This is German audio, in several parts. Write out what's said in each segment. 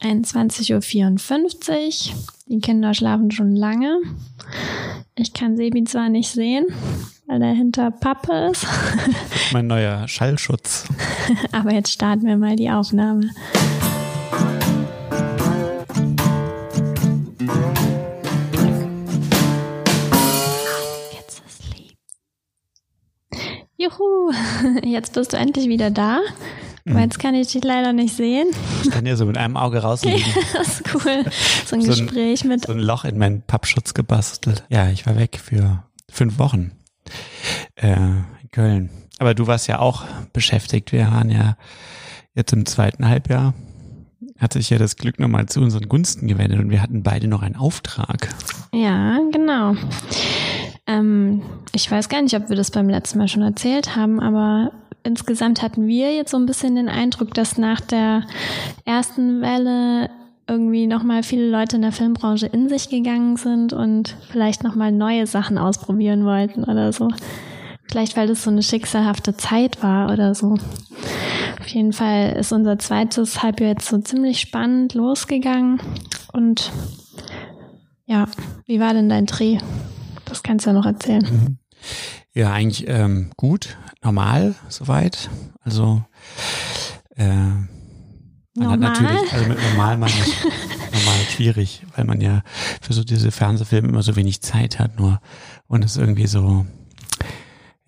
21.54 Uhr. Die Kinder schlafen schon lange. Ich kann Sebi zwar nicht sehen, weil er hinter Pappe ist. mein neuer Schallschutz. Aber jetzt starten wir mal die Aufnahme. Jetzt ist lieb. Juhu, jetzt bist du endlich wieder da. Aber jetzt kann ich dich leider nicht sehen. Ich kann ja so mit einem Auge rauslegen. Ja, das ist cool. So ein so Gespräch ein, mit. So ein Loch in meinen Pappschutz gebastelt. Ja, ich war weg für fünf Wochen äh, in Köln. Aber du warst ja auch beschäftigt. Wir waren ja jetzt im zweiten Halbjahr. Hat sich ja das Glück nochmal zu unseren Gunsten gewendet und wir hatten beide noch einen Auftrag. Ja, genau. Ähm, ich weiß gar nicht, ob wir das beim letzten Mal schon erzählt haben, aber insgesamt hatten wir jetzt so ein bisschen den Eindruck, dass nach der ersten Welle irgendwie nochmal viele Leute in der Filmbranche in sich gegangen sind und vielleicht nochmal neue Sachen ausprobieren wollten oder so. Vielleicht, weil das so eine schicksalhafte Zeit war oder so. Auf jeden Fall ist unser zweites Halbjahr jetzt so ziemlich spannend losgegangen. Und ja, wie war denn dein Dreh? Das kannst du ja noch erzählen. Mhm. Ja, eigentlich ähm, gut, normal soweit. Also äh, man normal? hat natürlich, also mit normal meine ich normal schwierig, weil man ja für so diese Fernsehfilme immer so wenig Zeit hat nur und es irgendwie so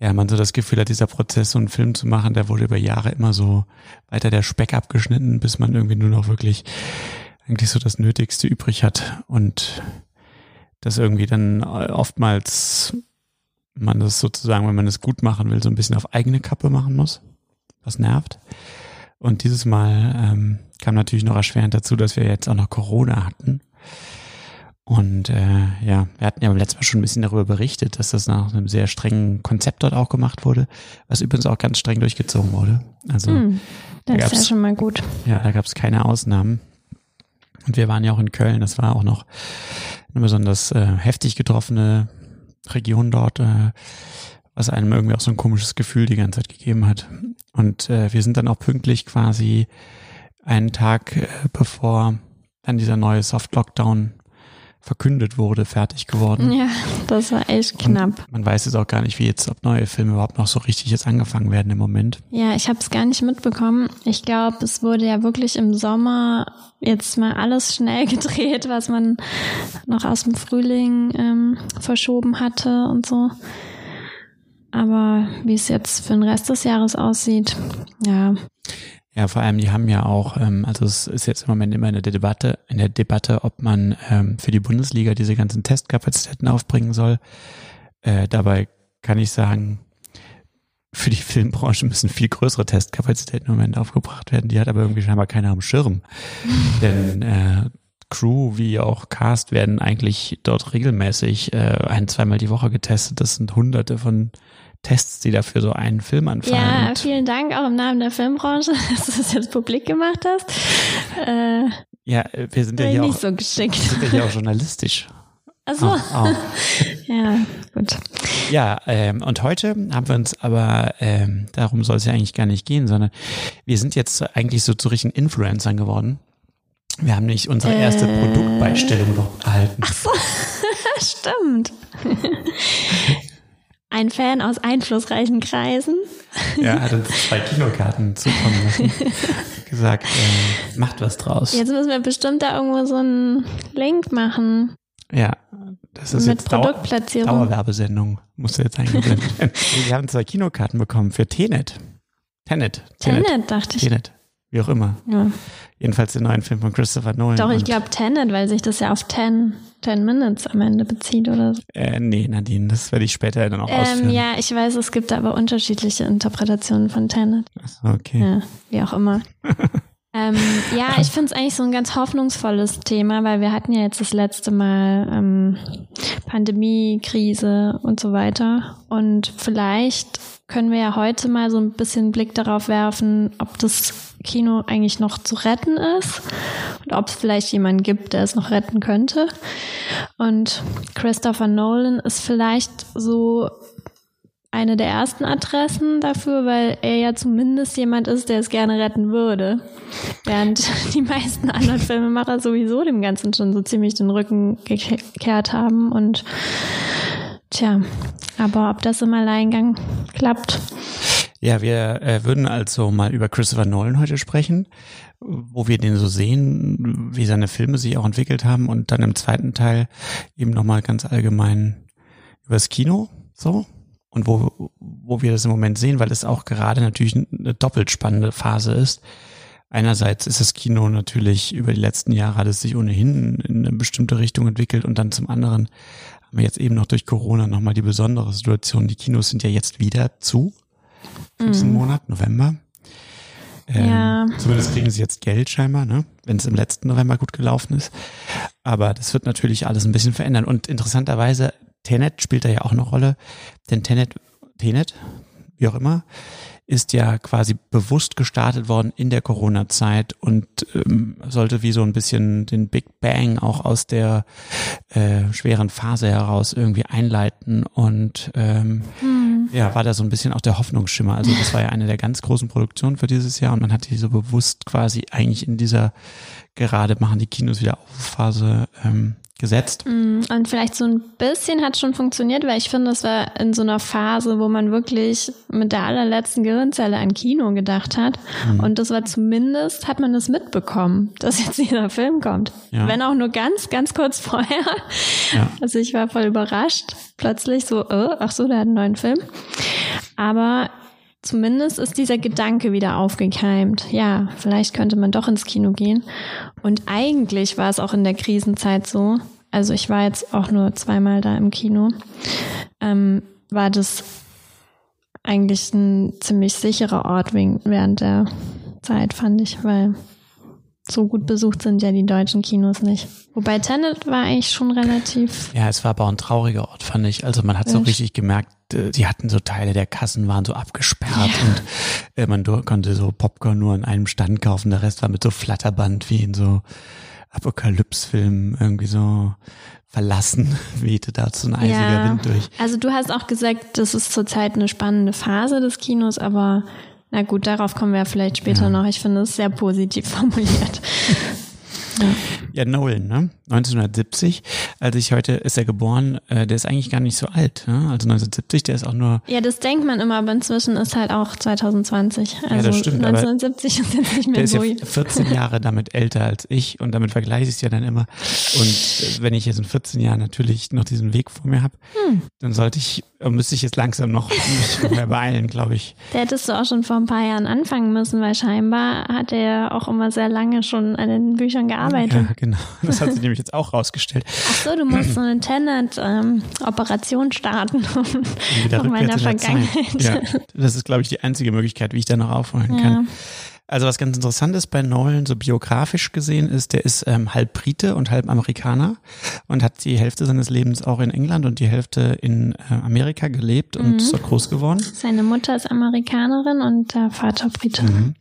ja, man so das Gefühl hat, dieser Prozess, so einen Film zu machen, der wurde über Jahre immer so weiter der Speck abgeschnitten, bis man irgendwie nur noch wirklich eigentlich so das Nötigste übrig hat und das irgendwie dann oftmals man das sozusagen, wenn man es gut machen will, so ein bisschen auf eigene Kappe machen muss, was nervt. Und dieses Mal ähm, kam natürlich noch erschwerend dazu, dass wir jetzt auch noch Corona hatten. Und äh, ja, wir hatten ja beim letzten Mal schon ein bisschen darüber berichtet, dass das nach einem sehr strengen Konzept dort auch gemacht wurde, was übrigens auch ganz streng durchgezogen wurde. Also hm, das da ist ja schon mal gut. Ja, da gab es keine Ausnahmen. Und wir waren ja auch in Köln, das war auch noch eine besonders äh, heftig getroffene Region dort, äh, was einem irgendwie auch so ein komisches Gefühl die ganze Zeit gegeben hat. Und äh, wir sind dann auch pünktlich quasi einen Tag äh, bevor dann dieser neue Soft-Lockdown verkündet wurde, fertig geworden. Ja, das war echt knapp. Und man weiß jetzt auch gar nicht, wie jetzt, ob neue Filme überhaupt noch so richtig jetzt angefangen werden im Moment. Ja, ich habe es gar nicht mitbekommen. Ich glaube, es wurde ja wirklich im Sommer jetzt mal alles schnell gedreht, was man noch aus dem Frühling ähm, verschoben hatte und so. Aber wie es jetzt für den Rest des Jahres aussieht, ja. Ja, vor allem, die haben ja auch, ähm, also es ist jetzt im Moment immer in der Debatte, in der Debatte, ob man ähm, für die Bundesliga diese ganzen Testkapazitäten aufbringen soll. Äh, dabei kann ich sagen, für die Filmbranche müssen viel größere Testkapazitäten im Moment aufgebracht werden. Die hat aber irgendwie scheinbar keiner am Schirm. Denn äh, Crew wie auch Cast werden eigentlich dort regelmäßig äh, ein, zweimal die Woche getestet. Das sind hunderte von Tests, die dafür so einen Film anfangen. Ja, vielen Dank auch im Namen der Filmbranche, dass du das jetzt publik gemacht hast. Äh, ja, wir sind ja hier nicht auch, so geschickt. sind ja hier auch journalistisch. Achso. Oh, oh. ja, gut. Ja, ähm, und heute haben wir uns aber, ähm, darum soll es ja eigentlich gar nicht gehen, sondern wir sind jetzt eigentlich so zu richtigen Influencern geworden. Wir haben nicht unsere erste äh, Produktbeistellung erhalten. Ach so, stimmt ein Fan aus einflussreichen Kreisen. Ja, hat uns zwei Kinokarten zukommen lassen. gesagt, äh, macht was draus. Jetzt müssen wir bestimmt da irgendwo so einen Link machen. Ja, das ist Mit jetzt Produktplatzierung. Dauerwerbesendung. Musst du jetzt eingeblendet werden. Wir haben zwei Kinokarten bekommen für Tenet. Tenet. Tenet, Tenet dachte ich. Tenet. Wie auch immer. Ja. Jedenfalls den neuen Film von Christopher Nolan. Doch, ich glaube Tenet, weil sich das ja auf 10, 10 Minutes am Ende bezieht oder so. Äh, nee, Nadine, das werde ich später dann auch ähm, ausführen. Ja, ich weiß, es gibt aber unterschiedliche Interpretationen von Tenet. Ach, okay. Ja, wie auch immer. ähm, ja, ich finde es eigentlich so ein ganz hoffnungsvolles Thema, weil wir hatten ja jetzt das letzte Mal ähm, Pandemie, Krise und so weiter. Und vielleicht können wir ja heute mal so ein bisschen Blick darauf werfen, ob das Kino eigentlich noch zu retten ist und ob es vielleicht jemanden gibt, der es noch retten könnte. Und Christopher Nolan ist vielleicht so eine der ersten Adressen dafür, weil er ja zumindest jemand ist, der es gerne retten würde. Während die meisten anderen Filmemacher sowieso dem Ganzen schon so ziemlich den Rücken gekehrt haben. Und tja, aber ob das im Alleingang klappt. Ja, wir äh, würden also mal über Christopher Nolan heute sprechen, wo wir den so sehen, wie seine Filme sich auch entwickelt haben und dann im zweiten Teil eben nochmal ganz allgemein übers Kino so und wo, wo wir das im Moment sehen, weil es auch gerade natürlich eine doppelt spannende Phase ist. Einerseits ist das Kino natürlich über die letzten Jahre hat es sich ohnehin in eine bestimmte Richtung entwickelt und dann zum anderen haben wir jetzt eben noch durch Corona nochmal die besondere Situation. Die Kinos sind ja jetzt wieder zu für mm. diesen Monat, November. Ähm, ja. Zumindest kriegen sie jetzt Geld scheinbar, ne? wenn es im letzten November gut gelaufen ist. Aber das wird natürlich alles ein bisschen verändern. Und interessanterweise Tenet spielt da ja auch eine Rolle, denn Tenet, Tenet, wie auch immer, ist ja quasi bewusst gestartet worden in der Corona-Zeit und ähm, sollte wie so ein bisschen den Big Bang auch aus der äh, schweren Phase heraus irgendwie einleiten und ähm, hm. ja, war da so ein bisschen auch der Hoffnungsschimmer. Also das war ja eine der ganz großen Produktionen für dieses Jahr und man hat die so bewusst quasi eigentlich in dieser gerade machen die Kinos wieder auf Phase ähm, gesetzt. Mm, und vielleicht so ein bisschen hat schon funktioniert, weil ich finde, das war in so einer Phase, wo man wirklich mit der allerletzten Gehirnzelle an Kino gedacht hat. Mhm. Und das war zumindest, hat man das mitbekommen, dass jetzt dieser Film kommt. Ja. Wenn auch nur ganz, ganz kurz vorher. Ja. Also ich war voll überrascht. Plötzlich so, äh, ach so, der hat einen neuen Film. Aber Zumindest ist dieser Gedanke wieder aufgekeimt. Ja, vielleicht könnte man doch ins Kino gehen. Und eigentlich war es auch in der Krisenzeit so. Also ich war jetzt auch nur zweimal da im Kino. Ähm, war das eigentlich ein ziemlich sicherer Ort während der Zeit, fand ich, weil so gut besucht sind ja die deutschen Kinos nicht. Wobei Tenet war eigentlich schon relativ. Ja, es war aber ein trauriger Ort, fand ich. Also man hat so richtig gemerkt, äh, die hatten so Teile der Kassen waren so abgesperrt ja. und äh, man konnte so Popcorn nur an einem Stand kaufen. Der Rest war mit so Flatterband wie in so Apokalypse-Filmen irgendwie so verlassen, wehte da so ein eisiger ja. Wind durch. Also du hast auch gesagt, das ist zurzeit eine spannende Phase des Kinos, aber na gut, darauf kommen wir vielleicht später ja. noch. Ich finde es sehr positiv formuliert. Ja. Nolan, ne? 1970. Also ich heute ist er geboren, äh, der ist eigentlich gar nicht so alt. Ne? Also 1970, der ist auch nur. Ja, das denkt man immer, aber inzwischen ist halt auch 2020. Also ja, das stimmt. 1970 ist jetzt nicht mehr der so. Ist ja 14 Jahre damit älter als ich und damit vergleiche ich es ja dann immer. Und äh, wenn ich jetzt in 14 Jahren natürlich noch diesen Weg vor mir habe, hm. dann sollte ich, äh, müsste ich jetzt langsam noch mehr beeilen, glaube ich. Der hättest du auch schon vor ein paar Jahren anfangen müssen, weil scheinbar hat er auch immer sehr lange schon an den Büchern gearbeitet. Ja, genau. Das hat sich nämlich jetzt auch rausgestellt. Ach so, du musst so eine Tenet-Operation ähm, starten. Nach meiner Vergangenheit. Ja, das ist, glaube ich, die einzige Möglichkeit, wie ich da noch aufholen kann. Ja. Also was ganz interessant ist bei Nolan, so biografisch gesehen, ist, der ist ähm, halb Brite und halb Amerikaner und hat die Hälfte seines Lebens auch in England und die Hälfte in äh, Amerika gelebt und mhm. dort groß geworden. Seine Mutter ist Amerikanerin und der Vater Brite. Mhm.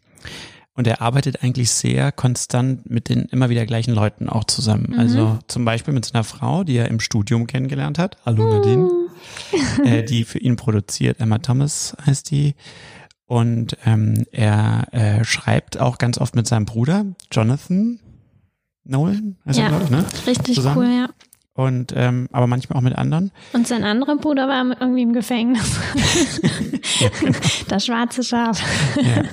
Und er arbeitet eigentlich sehr konstant mit den immer wieder gleichen Leuten auch zusammen. Mhm. Also zum Beispiel mit seiner Frau, die er im Studium kennengelernt hat. Hallo Nadine. Mhm. Äh, die für ihn produziert. Emma Thomas heißt die. Und ähm, er äh, schreibt auch ganz oft mit seinem Bruder, Jonathan Nolan, also ja, ich, ne? Richtig Zusammen. cool, ja. Und ähm, aber manchmal auch mit anderen. Und sein anderer Bruder war irgendwie im Gefängnis. ja, genau. Das schwarze Schaf. Ja.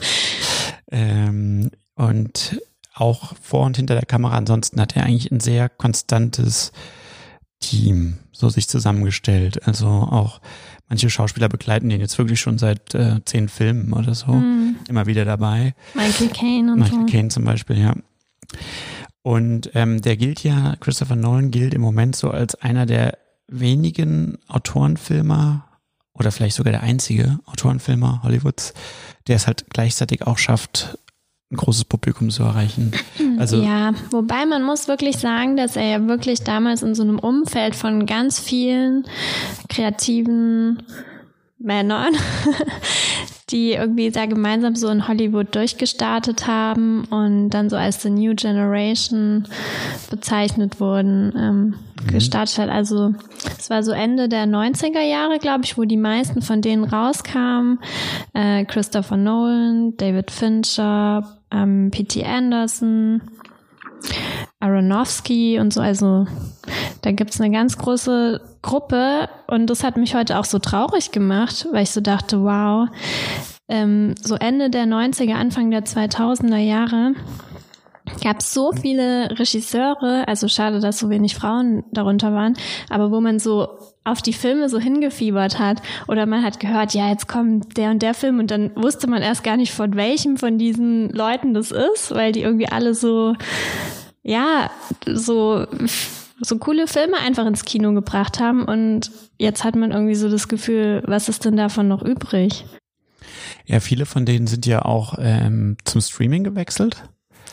Ähm, und auch vor und hinter der Kamera. Ansonsten hat er eigentlich ein sehr konstantes Team so sich zusammengestellt. Also auch manche Schauspieler begleiten den jetzt wirklich schon seit äh, zehn Filmen oder so. Mm. Immer wieder dabei. Michael Caine und Michael so. Caine zum Beispiel, ja. Und ähm, der gilt ja, Christopher Nolan gilt im Moment so als einer der wenigen Autorenfilmer oder vielleicht sogar der einzige Autorenfilmer Hollywoods, der es halt gleichzeitig auch schafft, ein großes Publikum zu erreichen. Also ja, wobei man muss wirklich sagen, dass er ja wirklich damals in so einem Umfeld von ganz vielen kreativen Männern die irgendwie da gemeinsam so in Hollywood durchgestartet haben und dann so als The New Generation bezeichnet wurden, ähm, mhm. gestartet hat. Also es war so Ende der 90er Jahre, glaube ich, wo die meisten von denen rauskamen. Äh, Christopher Nolan, David Fincher, ähm, P.T. Anderson, Aronofsky und so. Also da gibt's eine ganz große Gruppe und das hat mich heute auch so traurig gemacht, weil ich so dachte, wow, ähm, so Ende der 90er, Anfang der 2000er Jahre gab es so viele Regisseure, also schade, dass so wenig Frauen darunter waren, aber wo man so auf die Filme so hingefiebert hat oder man hat gehört, ja, jetzt kommt der und der Film und dann wusste man erst gar nicht von welchem von diesen Leuten das ist, weil die irgendwie alle so, ja, so so coole Filme einfach ins Kino gebracht haben und jetzt hat man irgendwie so das Gefühl, was ist denn davon noch übrig? Ja, viele von denen sind ja auch ähm, zum Streaming gewechselt.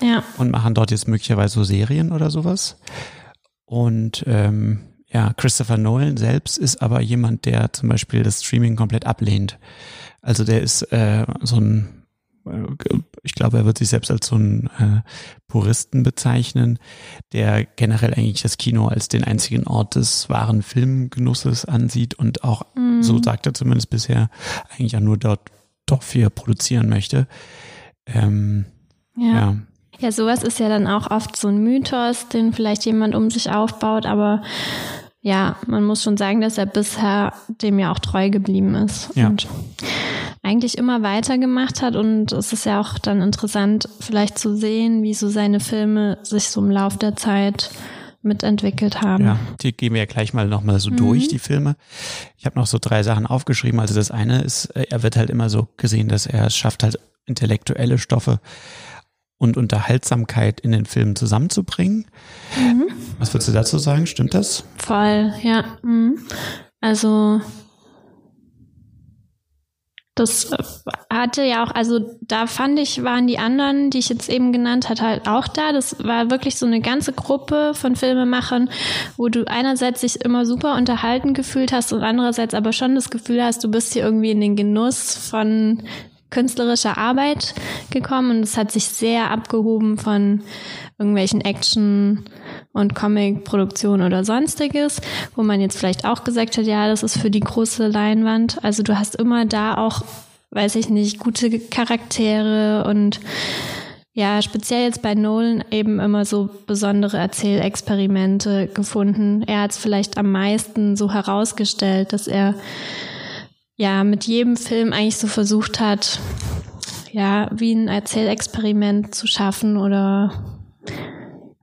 Ja. Und machen dort jetzt möglicherweise so Serien oder sowas. Und ähm, ja, Christopher Nolan selbst ist aber jemand, der zum Beispiel das Streaming komplett ablehnt. Also der ist äh, so ein ich glaube, er wird sich selbst als so ein äh, Puristen bezeichnen, der generell eigentlich das Kino als den einzigen Ort des wahren Filmgenusses ansieht und auch, mhm. so sagt er zumindest bisher, eigentlich auch nur dort doch viel produzieren möchte. Ähm, ja. ja. Ja, sowas ist ja dann auch oft so ein Mythos, den vielleicht jemand um sich aufbaut, aber ja, man muss schon sagen, dass er bisher dem ja auch treu geblieben ist. Ja. Und eigentlich immer weitergemacht hat und es ist ja auch dann interessant, vielleicht zu sehen, wie so seine Filme sich so im Lauf der Zeit mitentwickelt haben. Ja, die gehen wir ja gleich mal nochmal so mhm. durch, die Filme. Ich habe noch so drei Sachen aufgeschrieben. Also das eine ist, äh, er wird halt immer so gesehen, dass er es schafft, halt intellektuelle Stoffe und Unterhaltsamkeit in den Filmen zusammenzubringen. Mhm. Was würdest du dazu sagen? Stimmt das? Voll, ja. Mhm. Also das hatte ja auch, also da fand ich, waren die anderen, die ich jetzt eben genannt hat, halt auch da. Das war wirklich so eine ganze Gruppe von Filmemachern, wo du einerseits dich immer super unterhalten gefühlt hast und andererseits aber schon das Gefühl hast, du bist hier irgendwie in den Genuss von künstlerischer Arbeit gekommen und es hat sich sehr abgehoben von irgendwelchen Action- und Comic-Produktionen oder sonstiges, wo man jetzt vielleicht auch gesagt hat, ja, das ist für die große Leinwand. Also du hast immer da auch, weiß ich nicht, gute Charaktere und ja, speziell jetzt bei Nolan eben immer so besondere Erzählexperimente gefunden. Er hat es vielleicht am meisten so herausgestellt, dass er ja mit jedem Film eigentlich so versucht hat, ja, wie ein Erzählexperiment zu schaffen oder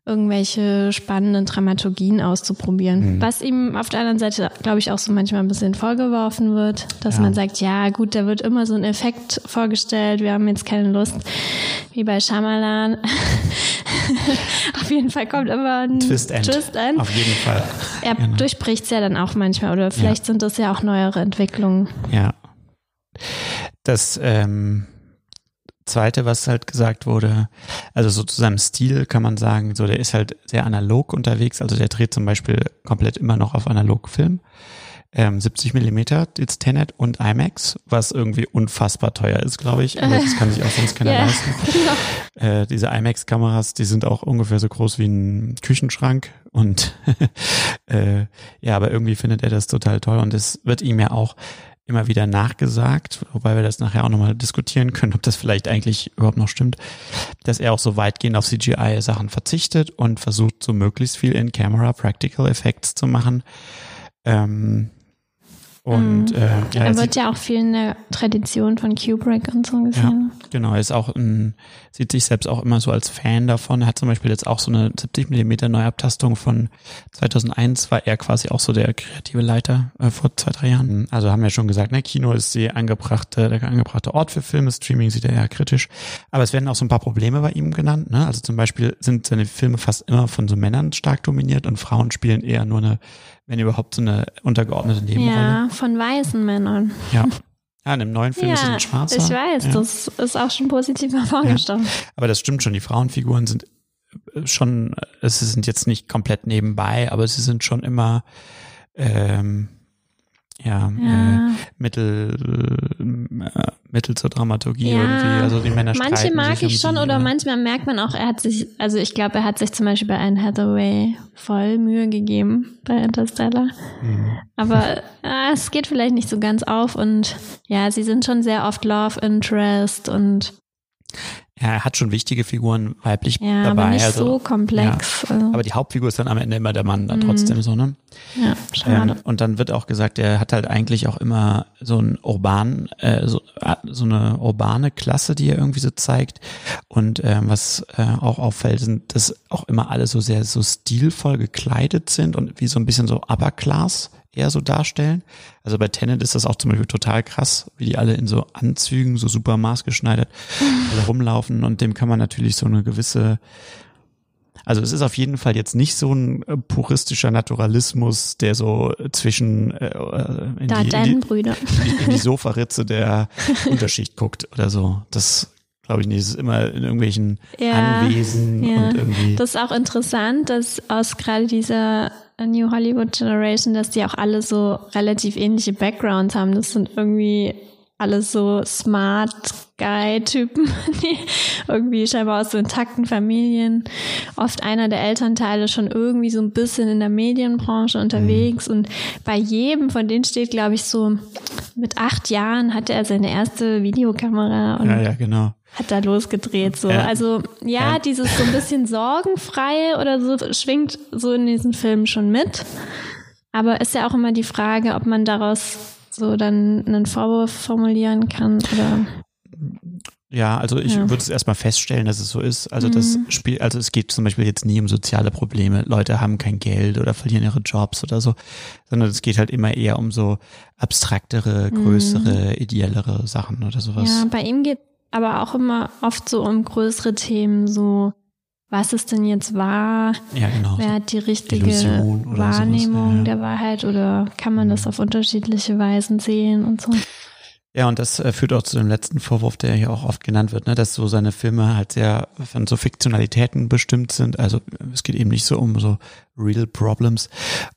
irgendwelche spannenden Dramaturgien auszuprobieren. Mhm. Was ihm auf der anderen Seite, glaube ich, auch so manchmal ein bisschen vorgeworfen wird, dass ja. man sagt, ja gut, da wird immer so ein Effekt vorgestellt, wir haben jetzt keine Lust, wie bei Shyamalan. auf jeden Fall kommt immer ein Twist-End. Twist. Auf jeden Fall. Er genau. durchbricht es ja dann auch manchmal oder vielleicht ja. sind das ja auch neuere Entwicklungen. Ja. Das ähm Zweite, was halt gesagt wurde, also so zu seinem Stil kann man sagen, so der ist halt sehr analog unterwegs, also der dreht zum Beispiel komplett immer noch auf Analogfilm. Ähm, 70 Millimeter jetzt Tenet und IMAX, was irgendwie unfassbar teuer ist, glaube ich. Aber das kann sich auch sonst keiner yeah, leisten. Äh, diese IMAX-Kameras, die sind auch ungefähr so groß wie ein Küchenschrank und äh, ja, aber irgendwie findet er das total toll und es wird ihm ja auch immer wieder nachgesagt, wobei wir das nachher auch nochmal diskutieren können, ob das vielleicht eigentlich überhaupt noch stimmt, dass er auch so weitgehend auf CGI-Sachen verzichtet und versucht, so möglichst viel in Camera Practical Effects zu machen. Ähm, und, mhm. äh, ja, er wird ja auch viel in der Tradition von Kubrick und so gesehen. Ja, genau, er ist auch ein, sieht sich selbst auch immer so als Fan davon. Er hat zum Beispiel jetzt auch so eine 70 Millimeter Neuabtastung von 2001, war er quasi auch so der kreative Leiter äh, vor zwei, drei Jahren. Also haben wir schon gesagt, ne, Kino ist die angebrachte, der angebrachte Ort für Filme, Streaming sieht er ja kritisch. Aber es werden auch so ein paar Probleme bei ihm genannt. Ne? Also zum Beispiel sind seine Filme fast immer von so Männern stark dominiert und Frauen spielen eher nur eine wenn überhaupt so eine untergeordnete Nebenrolle. Ja, von weißen Männern. Ja. Ja, in dem neuen Film ja, ist es ein schwarzer. Ich weiß, ja. das ist auch schon positiv hervorgestochen. Ja. Aber das stimmt schon, die Frauenfiguren sind äh, schon, es sind jetzt nicht komplett nebenbei, aber sie sind schon immer ähm, ja, ja. Äh, mittel, äh, Mittel zur Dramaturgie ja, irgendwie. Also die Männer Manche mag ich schon die, oder manchmal merkt man auch, er hat sich, also ich glaube, er hat sich zum Beispiel bei Anne Hathaway voll Mühe gegeben bei Interstellar. Mhm. Aber äh, es geht vielleicht nicht so ganz auf und ja, sie sind schon sehr oft Love Interest und er hat schon wichtige Figuren weiblich ja, dabei. Aber nicht also, so komplex. Ja. Aber die Hauptfigur ist dann am Ende immer der Mann dann mhm. trotzdem so, ne? Ja, schade. Ähm, und dann wird auch gesagt, er hat halt eigentlich auch immer so ein urban, äh, so, äh, so eine urbane Klasse, die er irgendwie so zeigt. Und ähm, was äh, auch auffällt, sind, dass auch immer alle so sehr so stilvoll gekleidet sind und wie so ein bisschen so Upper Class eher so darstellen. Also bei Tenet ist das auch zum Beispiel total krass, wie die alle in so Anzügen, so super maßgeschneidert alle rumlaufen und dem kann man natürlich so eine gewisse also es ist auf jeden Fall jetzt nicht so ein äh, puristischer Naturalismus, der so zwischen äh, äh in, da die, in, die, Brüder. in die Sofaritze der Unterschicht guckt oder so. Das glaube ich nicht. Es ist immer in irgendwelchen ja, Anwesen ja. und irgendwie. Das ist auch interessant, dass aus gerade dieser New Hollywood Generation, dass die auch alle so relativ ähnliche Backgrounds haben. Das sind irgendwie alles so Smart Guy-Typen, die irgendwie scheinbar aus so intakten Familien, oft einer der Elternteile schon irgendwie so ein bisschen in der Medienbranche unterwegs mhm. und bei jedem von denen steht, glaube ich, so mit acht Jahren hatte er seine erste Videokamera und ja, ja, genau. hat da losgedreht. So. Ja. Also ja, ja, dieses so ein bisschen sorgenfreie oder so schwingt so in diesen Filmen schon mit. Aber ist ja auch immer die Frage, ob man daraus so dann einen Vorwurf formulieren kann oder ja, also ich ja. würde es erstmal feststellen, dass es so ist. Also mhm. das Spiel, also es geht zum Beispiel jetzt nie um soziale Probleme. Leute haben kein Geld oder verlieren ihre Jobs oder so, sondern es geht halt immer eher um so abstraktere, mhm. größere, mhm. ideellere Sachen oder sowas. Ja, bei ihm geht aber auch immer oft so um größere Themen, so was ist denn jetzt wahr? Ja, genau. Wer hat die richtige Wahrnehmung ja. der Wahrheit oder kann man das mhm. auf unterschiedliche Weisen sehen und so? Ja, und das äh, führt auch zu dem letzten Vorwurf, der hier auch oft genannt wird, ne, dass so seine Filme halt sehr von so Fiktionalitäten bestimmt sind. Also es geht eben nicht so um so real problems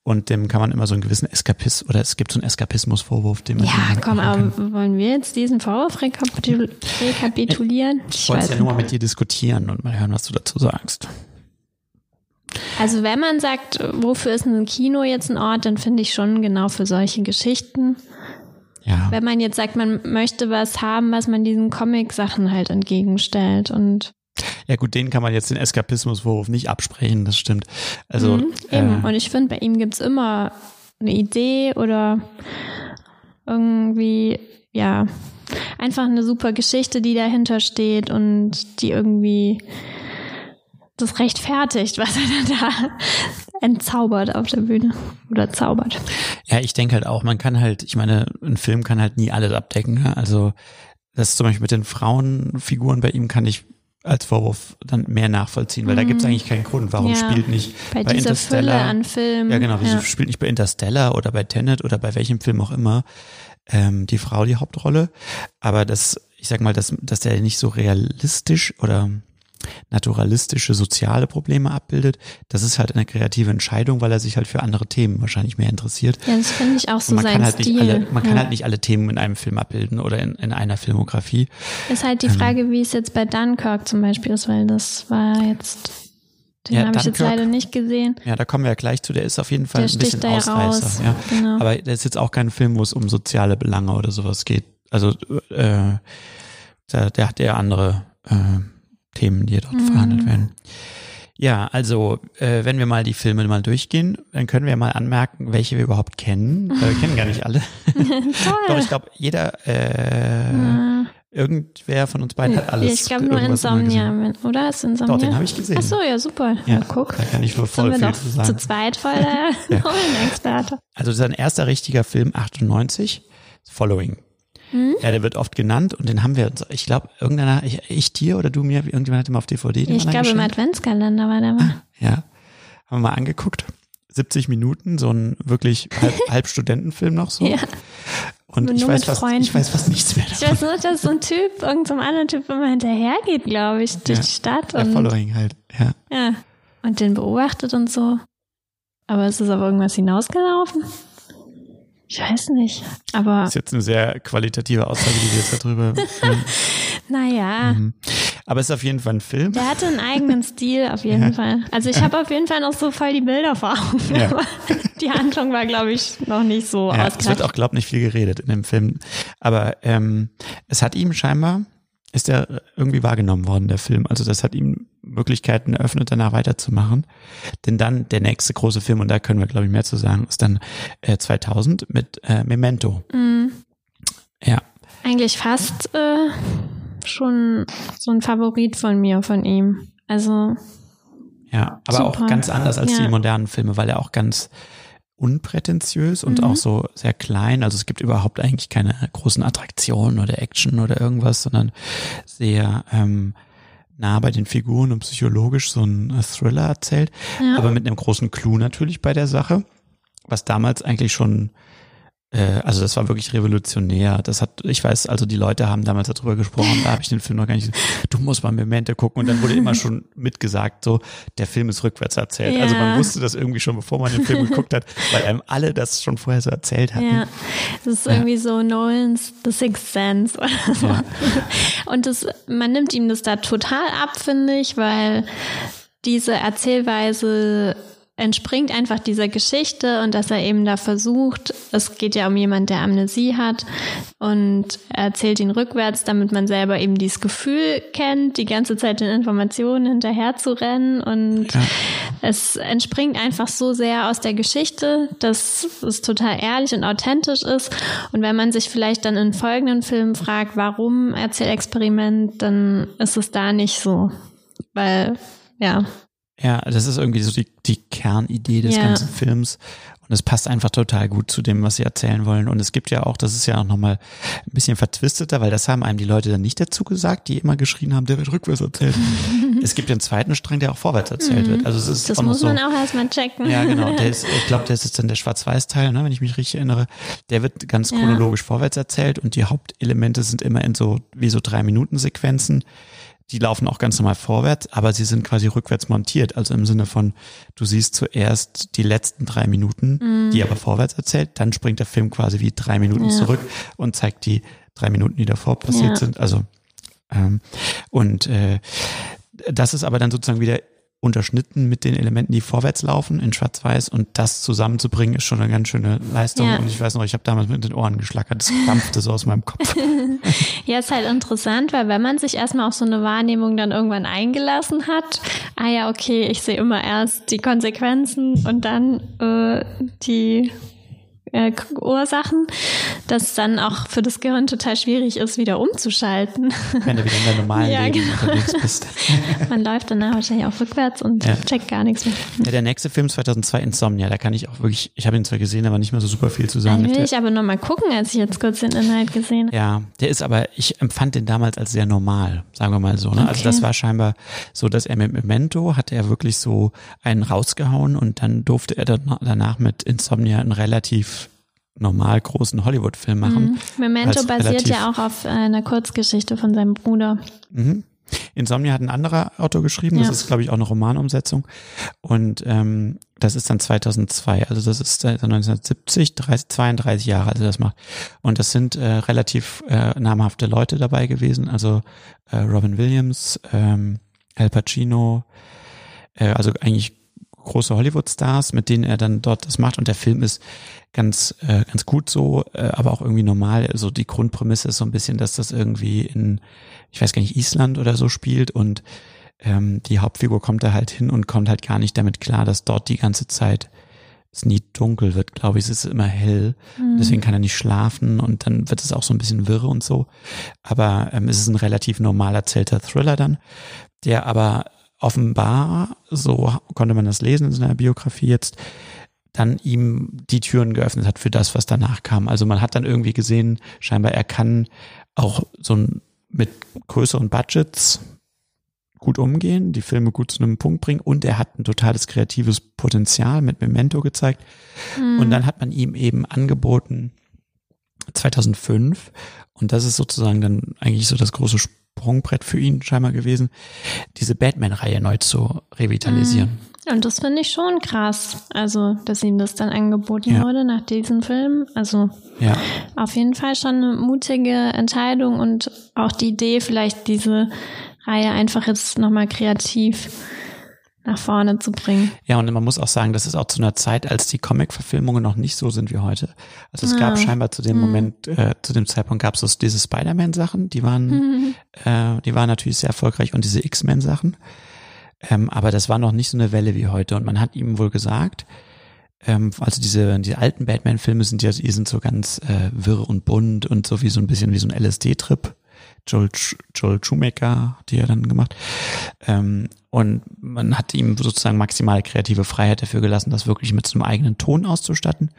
und dem kann man immer so einen gewissen Eskapismus oder es gibt so einen Eskapismus-Vorwurf, den man Ja, komm, aber wollen wir jetzt diesen Vorwurf rekapitul rekapitulieren? Ich, ich wollte es ja nur mal mit dir diskutieren und mal hören, was du dazu sagst. Also wenn man sagt, wofür ist ein Kino jetzt ein Ort, dann finde ich schon genau für solche Geschichten. Ja. Wenn man jetzt sagt, man möchte was haben, was man diesen Comic-Sachen halt entgegenstellt und ja gut, den kann man jetzt den Eskapismusvorwurf nicht absprechen, das stimmt. Also mhm, eben. Äh, und ich finde, bei ihm gibt's immer eine Idee oder irgendwie, ja, einfach eine super Geschichte, die dahinter steht und die irgendwie das rechtfertigt, was er da entzaubert auf der Bühne oder zaubert. Ja, ich denke halt auch, man kann halt, ich meine, ein Film kann halt nie alles abdecken. Ne? Also das zum Beispiel mit den Frauenfiguren bei ihm kann ich als Vorwurf dann mehr nachvollziehen, weil mhm. da gibt es eigentlich keinen Grund. Warum ja, spielt nicht bei, bei Interstellar Fülle an Filmen? Ja, genau. Wieso ja. spielt nicht bei Interstellar oder bei Tenet oder bei welchem Film auch immer ähm, die Frau die Hauptrolle? Aber das, ich sag mal, dass, dass der nicht so realistisch oder naturalistische soziale Probleme abbildet. Das ist halt eine kreative Entscheidung, weil er sich halt für andere Themen wahrscheinlich mehr interessiert. Ja, das finde ich auch so man sein kann halt Stil. Nicht alle, man ja. kann halt nicht alle Themen in einem Film abbilden oder in, in einer Filmografie. Ist halt die ähm. Frage, ähm, wie es jetzt bei Dunkirk zum Beispiel ist, weil das war jetzt den ja, habe ich jetzt leider nicht gesehen. Ja, da kommen wir ja gleich zu. Der ist auf jeden Fall der ein bisschen Ausreißer. Ja. Genau. Aber der ist jetzt auch kein Film, wo es um soziale Belange oder sowas geht. Also äh, der, der hat ja andere äh, Themen, die dort mhm. verhandelt werden. Ja, also äh, wenn wir mal die Filme mal durchgehen, dann können wir mal anmerken, welche wir überhaupt kennen. Äh, wir kennen gar nicht alle. Doch ich glaube, jeder, äh, ja. irgendwer von uns beiden hat alles. Ich glaube nur Insomnia, oder? Ist Insomnia? Doch, den habe ich gesehen. Ach so, ja, super. Ja, ja guck. Da kann ich voll viel zu sagen. Zu zweit voll der ja. Experte. Also sein erster richtiger Film 98, Following. Hm? Ja, der wird oft genannt und den haben wir, ich glaube, irgendeiner, ich, ich dir oder du mir, irgendjemand hat ihn mal auf DVD. Ich glaube, im Adventskalender war der mal. Ah, ja, haben wir mal angeguckt. 70 Minuten, so ein wirklich halb, halb Studentenfilm noch so. Ja. Und ich weiß, fast, ich weiß fast nichts mehr davon. Ich weiß nur, dass so ein Typ irgendeinem anderen Typ immer hinterhergeht, glaube ich, durch ja. die Stadt. Und, Following halt, ja. Ja. Und den beobachtet und so. Aber ist es auf irgendwas hinausgelaufen? Ich weiß nicht, aber. Das ist jetzt eine sehr qualitative Aussage, die wir jetzt darüber. naja. Mhm. Aber es ist auf jeden Fall ein Film. Der hatte einen eigenen Stil, auf jeden ja. Fall. Also ich habe auf jeden Fall noch so voll die Bilder vor Augen. Ja. die Handlung war, glaube ich, noch nicht so ja, Es wird auch, glaube ich, nicht viel geredet in dem Film. Aber ähm, es hat ihm scheinbar ist er irgendwie wahrgenommen worden, der Film. Also das hat ihm Möglichkeiten eröffnet, danach weiterzumachen. Denn dann der nächste große Film, und da können wir, glaube ich, mehr zu sagen, ist dann äh, 2000 mit äh, Memento. Mhm. Ja. Eigentlich fast äh, schon so ein Favorit von mir, von ihm. Also. Ja, aber super. auch ganz anders als ja. die modernen Filme, weil er auch ganz unprätentiös und mhm. auch so sehr klein. Also es gibt überhaupt eigentlich keine großen Attraktionen oder Action oder irgendwas, sondern sehr ähm, nah bei den Figuren und psychologisch so ein äh, Thriller erzählt, ja. aber mit einem großen Clou natürlich bei der Sache, was damals eigentlich schon also das war wirklich revolutionär. Das hat, ich weiß, also die Leute haben damals darüber gesprochen, da habe ich den Film noch gar nicht, du musst mal Memente gucken und dann wurde immer schon mitgesagt, so, der Film ist rückwärts erzählt. Ja. Also man wusste das irgendwie schon, bevor man den Film geguckt hat, weil einem alle das schon vorher so erzählt hatten. Ja, das ist irgendwie ja. so Nolans The Sixth Sense oder so. Ja. Und das, man nimmt ihm das da total ab, finde ich, weil diese Erzählweise entspringt einfach dieser Geschichte und dass er eben da versucht, es geht ja um jemand, der Amnesie hat und er erzählt ihn rückwärts, damit man selber eben dieses Gefühl kennt, die ganze Zeit den Informationen hinterher zu rennen und ja. es entspringt einfach so sehr aus der Geschichte, dass es total ehrlich und authentisch ist und wenn man sich vielleicht dann in folgenden Filmen fragt, warum Erzählexperiment, dann ist es da nicht so, weil ja, ja, das ist irgendwie so die, die Kernidee des ja. ganzen Films. Und es passt einfach total gut zu dem, was sie erzählen wollen. Und es gibt ja auch, das ist ja auch nochmal ein bisschen vertwisteter, weil das haben einem die Leute dann nicht dazu gesagt, die immer geschrien haben, der wird rückwärts erzählt. es gibt ja einen zweiten Strang, der auch vorwärts erzählt wird. Also es ist das auch muss so, man auch erstmal checken. Ja, genau. Ist, ich glaube, das ist dann der Schwarz-Weiß-Teil, ne, wenn ich mich richtig erinnere. Der wird ganz chronologisch ja. vorwärts erzählt und die Hauptelemente sind immer in so, wie so drei Minuten Sequenzen die laufen auch ganz normal vorwärts, aber sie sind quasi rückwärts montiert. Also im Sinne von, du siehst zuerst die letzten drei Minuten, mm. die aber vorwärts erzählt, dann springt der Film quasi wie drei Minuten ja. zurück und zeigt die drei Minuten, die davor passiert ja. sind. Also ähm, und äh, das ist aber dann sozusagen wieder unterschnitten mit den Elementen, die vorwärts laufen in Schwarz-Weiß und das zusammenzubringen ist schon eine ganz schöne Leistung ja. und ich weiß noch, ich habe damals mit den Ohren geschlackert, das dampfte so aus meinem Kopf. ja, ist halt interessant, weil wenn man sich erstmal auf so eine Wahrnehmung dann irgendwann eingelassen hat, ah ja, okay, ich sehe immer erst die Konsequenzen und dann äh, die äh, Ursachen, dass dann auch für das Gehirn total schwierig ist, wieder umzuschalten. Wenn du wieder in der normalen ja, Leben genau. unterwegs bist. Man läuft danach wahrscheinlich auch rückwärts und ja. checkt gar nichts mehr. Ja, der nächste Film 2002 Insomnia, da kann ich auch wirklich, ich habe ihn zwar gesehen, aber nicht mehr so super viel zu sagen. Den will ich aber nochmal gucken, als ich jetzt kurz den Inhalt gesehen habe. Ja, der ist aber, ich empfand den damals als sehr normal, sagen wir mal so. Ne? Also okay. Also das war scheinbar so, dass er mit Memento hat er wirklich so einen rausgehauen und dann durfte er danach mit Insomnia einen relativ normal großen Hollywood-Film machen. Mhm. Memento basiert ja auch auf einer Kurzgeschichte von seinem Bruder. Mhm. Insomnia hat ein anderer Autor geschrieben, das ist, glaube ich, auch eine Romanumsetzung. Und ähm, das ist dann 2002, also das ist 1970, 30, 32 Jahre, also das macht. Und das sind äh, relativ äh, namhafte Leute dabei gewesen, also äh, Robin Williams, ähm, Al Pacino, äh, also eigentlich große Hollywood-Stars, mit denen er dann dort das macht. Und der Film ist ganz, äh, ganz gut so, äh, aber auch irgendwie normal. Also die Grundprämisse ist so ein bisschen, dass das irgendwie in, ich weiß gar nicht, Island oder so spielt und ähm, die Hauptfigur kommt da halt hin und kommt halt gar nicht damit klar, dass dort die ganze Zeit es nie dunkel wird, glaube ich. Es ist immer hell. Mhm. Deswegen kann er nicht schlafen und dann wird es auch so ein bisschen wirre und so. Aber ähm, es ist ein relativ normal erzählter Thriller dann, der aber offenbar, so konnte man das lesen in seiner Biografie jetzt, dann ihm die Türen geöffnet hat für das, was danach kam. Also man hat dann irgendwie gesehen, scheinbar er kann auch so ein, mit größeren Budgets gut umgehen, die Filme gut zu einem Punkt bringen und er hat ein totales kreatives Potenzial mit Memento gezeigt. Mhm. Und dann hat man ihm eben angeboten, 2005, und das ist sozusagen dann eigentlich so das große Sprungbrett für ihn scheinbar gewesen, diese Batman-Reihe neu zu revitalisieren. Und das finde ich schon krass. Also, dass ihm das dann angeboten ja. wurde nach diesem Film. Also, ja. auf jeden Fall schon eine mutige Entscheidung und auch die Idee, vielleicht diese Reihe einfach jetzt nochmal kreativ nach vorne zu bringen. Ja, und man muss auch sagen, das ist auch zu einer Zeit, als die Comic-Verfilmungen noch nicht so sind wie heute. Also es ah. gab scheinbar zu dem hm. Moment, äh, zu dem Zeitpunkt gab es diese Spider-Man-Sachen, die waren, mhm. äh, die waren natürlich sehr erfolgreich und diese X-Men-Sachen. Ähm, aber das war noch nicht so eine Welle wie heute. Und man hat ihm wohl gesagt, ähm, also diese, die alten Batman-Filme sind ja, die sind so ganz äh, wirr und bunt und so wie so ein bisschen wie so ein LSD-Trip. Joel, Joel Schumacher hat die ja dann gemacht. Ähm, und man hat ihm sozusagen maximale kreative Freiheit dafür gelassen, das wirklich mit so einem eigenen Ton auszustatten.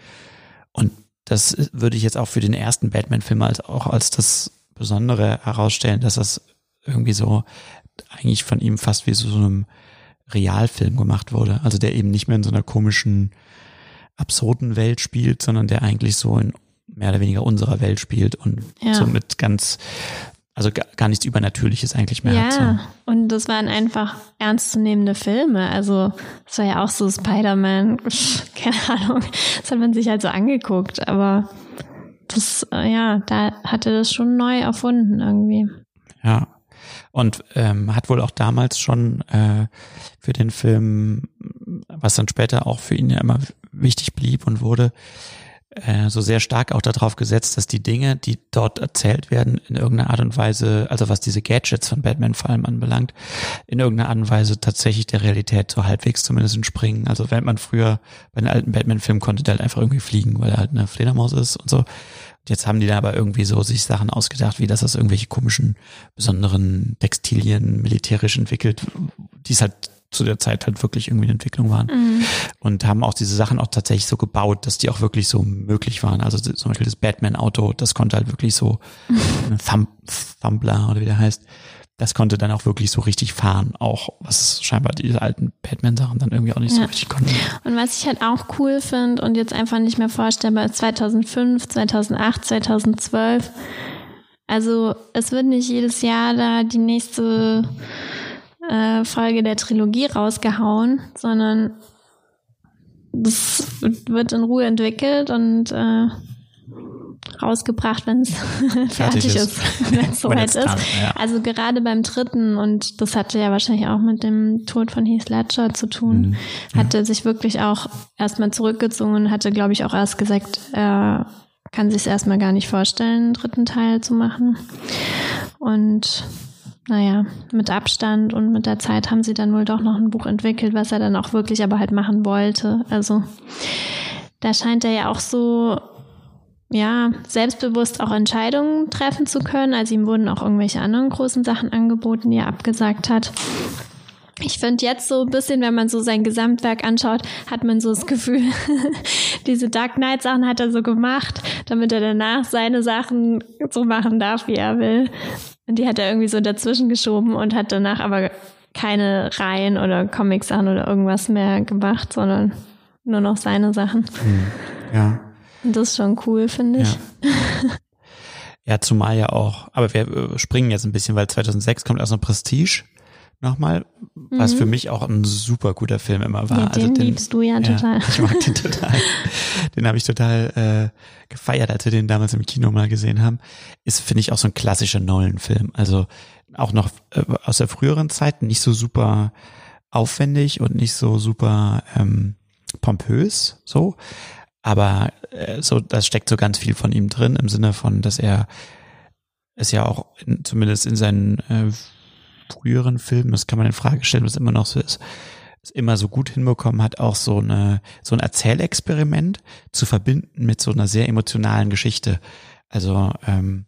Und das würde ich jetzt auch für den ersten Batman-Film als auch als das Besondere herausstellen, dass das irgendwie so eigentlich von ihm fast wie so, so einem Realfilm gemacht wurde. Also der eben nicht mehr in so einer komischen, absurden Welt spielt, sondern der eigentlich so in mehr oder weniger unserer Welt spielt und ja. so mit ganz also gar, nichts Übernatürliches eigentlich mehr ja, hat. Ja, so. und das waren einfach ernstzunehmende Filme. Also es war ja auch so Spider-Man, keine Ahnung, das hat man sich halt so angeguckt, aber das, äh, ja, da hatte das schon neu erfunden irgendwie. Ja. Und ähm, hat wohl auch damals schon äh, für den Film, was dann später auch für ihn ja immer wichtig blieb und wurde, äh, so sehr stark auch darauf gesetzt, dass die Dinge, die dort erzählt werden, in irgendeiner Art und Weise, also was diese Gadgets von Batman vor allem anbelangt, in irgendeiner Art und Weise tatsächlich der Realität so halbwegs zumindest entspringen. Also wenn man früher bei den alten Batman-Filmen konnte der halt einfach irgendwie fliegen, weil er halt eine Fledermaus ist und so. Jetzt haben die da aber irgendwie so sich Sachen ausgedacht, wie das irgendwelche komischen, besonderen Textilien militärisch entwickelt, die es halt zu der Zeit halt wirklich irgendwie eine Entwicklung waren. Mhm. Und haben auch diese Sachen auch tatsächlich so gebaut, dass die auch wirklich so möglich waren. Also zum Beispiel das Batman-Auto, das konnte halt wirklich so ein Thumb, Thumbler oder wie der heißt, das konnte dann auch wirklich so richtig fahren, auch was scheinbar diese alten Batman-Sachen dann irgendwie auch nicht ja. so richtig konnten. Und was ich halt auch cool finde und jetzt einfach nicht mehr vorstellbar ist 2005, 2008, 2012. Also es wird nicht jedes Jahr da die nächste äh, Folge der Trilogie rausgehauen, sondern das wird in Ruhe entwickelt und äh, rausgebracht, wenn es fertig ist, ist wenn es soweit ist. Ja. Also gerade beim dritten, und das hatte ja wahrscheinlich auch mit dem Tod von Heath Ledger zu tun, mhm. ja. hatte sich wirklich auch erstmal zurückgezogen und hatte, glaube ich, auch erst gesagt, er kann sich es erstmal gar nicht vorstellen, einen dritten Teil zu machen. Und naja, mit Abstand und mit der Zeit haben sie dann wohl doch noch ein Buch entwickelt, was er dann auch wirklich aber halt machen wollte. Also da scheint er ja auch so, ja, selbstbewusst auch Entscheidungen treffen zu können. Also ihm wurden auch irgendwelche anderen großen Sachen angeboten, die er abgesagt hat. Ich finde jetzt so ein bisschen, wenn man so sein Gesamtwerk anschaut, hat man so das Gefühl, diese Dark Knight Sachen hat er so gemacht, damit er danach seine Sachen so machen darf, wie er will. Und die hat er irgendwie so dazwischen geschoben und hat danach aber keine Reihen oder Comic-Sachen oder irgendwas mehr gemacht, sondern nur noch seine Sachen. Hm. Ja. Und das ist schon cool, finde ich. Ja. ja, zumal ja auch, aber wir äh, springen jetzt ein bisschen, weil 2006 kommt erst noch Prestige nochmal, was mhm. für mich auch ein super guter Film immer war. Ja, den, also den liebst du ja, ja total. Ich mag den total. den habe ich total äh, gefeiert, als wir den damals im Kino mal gesehen haben. Ist, finde ich, auch so ein klassischer Nolan-Film. Also auch noch äh, aus der früheren Zeit nicht so super aufwendig und nicht so super ähm, pompös, so. Aber äh, so, das steckt so ganz viel von ihm drin, im Sinne von, dass er es ja auch in, zumindest in seinen äh, früheren Filmen, das kann man in Frage stellen, was immer noch so ist, es immer so gut hinbekommen hat, auch so eine, so ein Erzählexperiment zu verbinden mit so einer sehr emotionalen Geschichte. Also, ähm,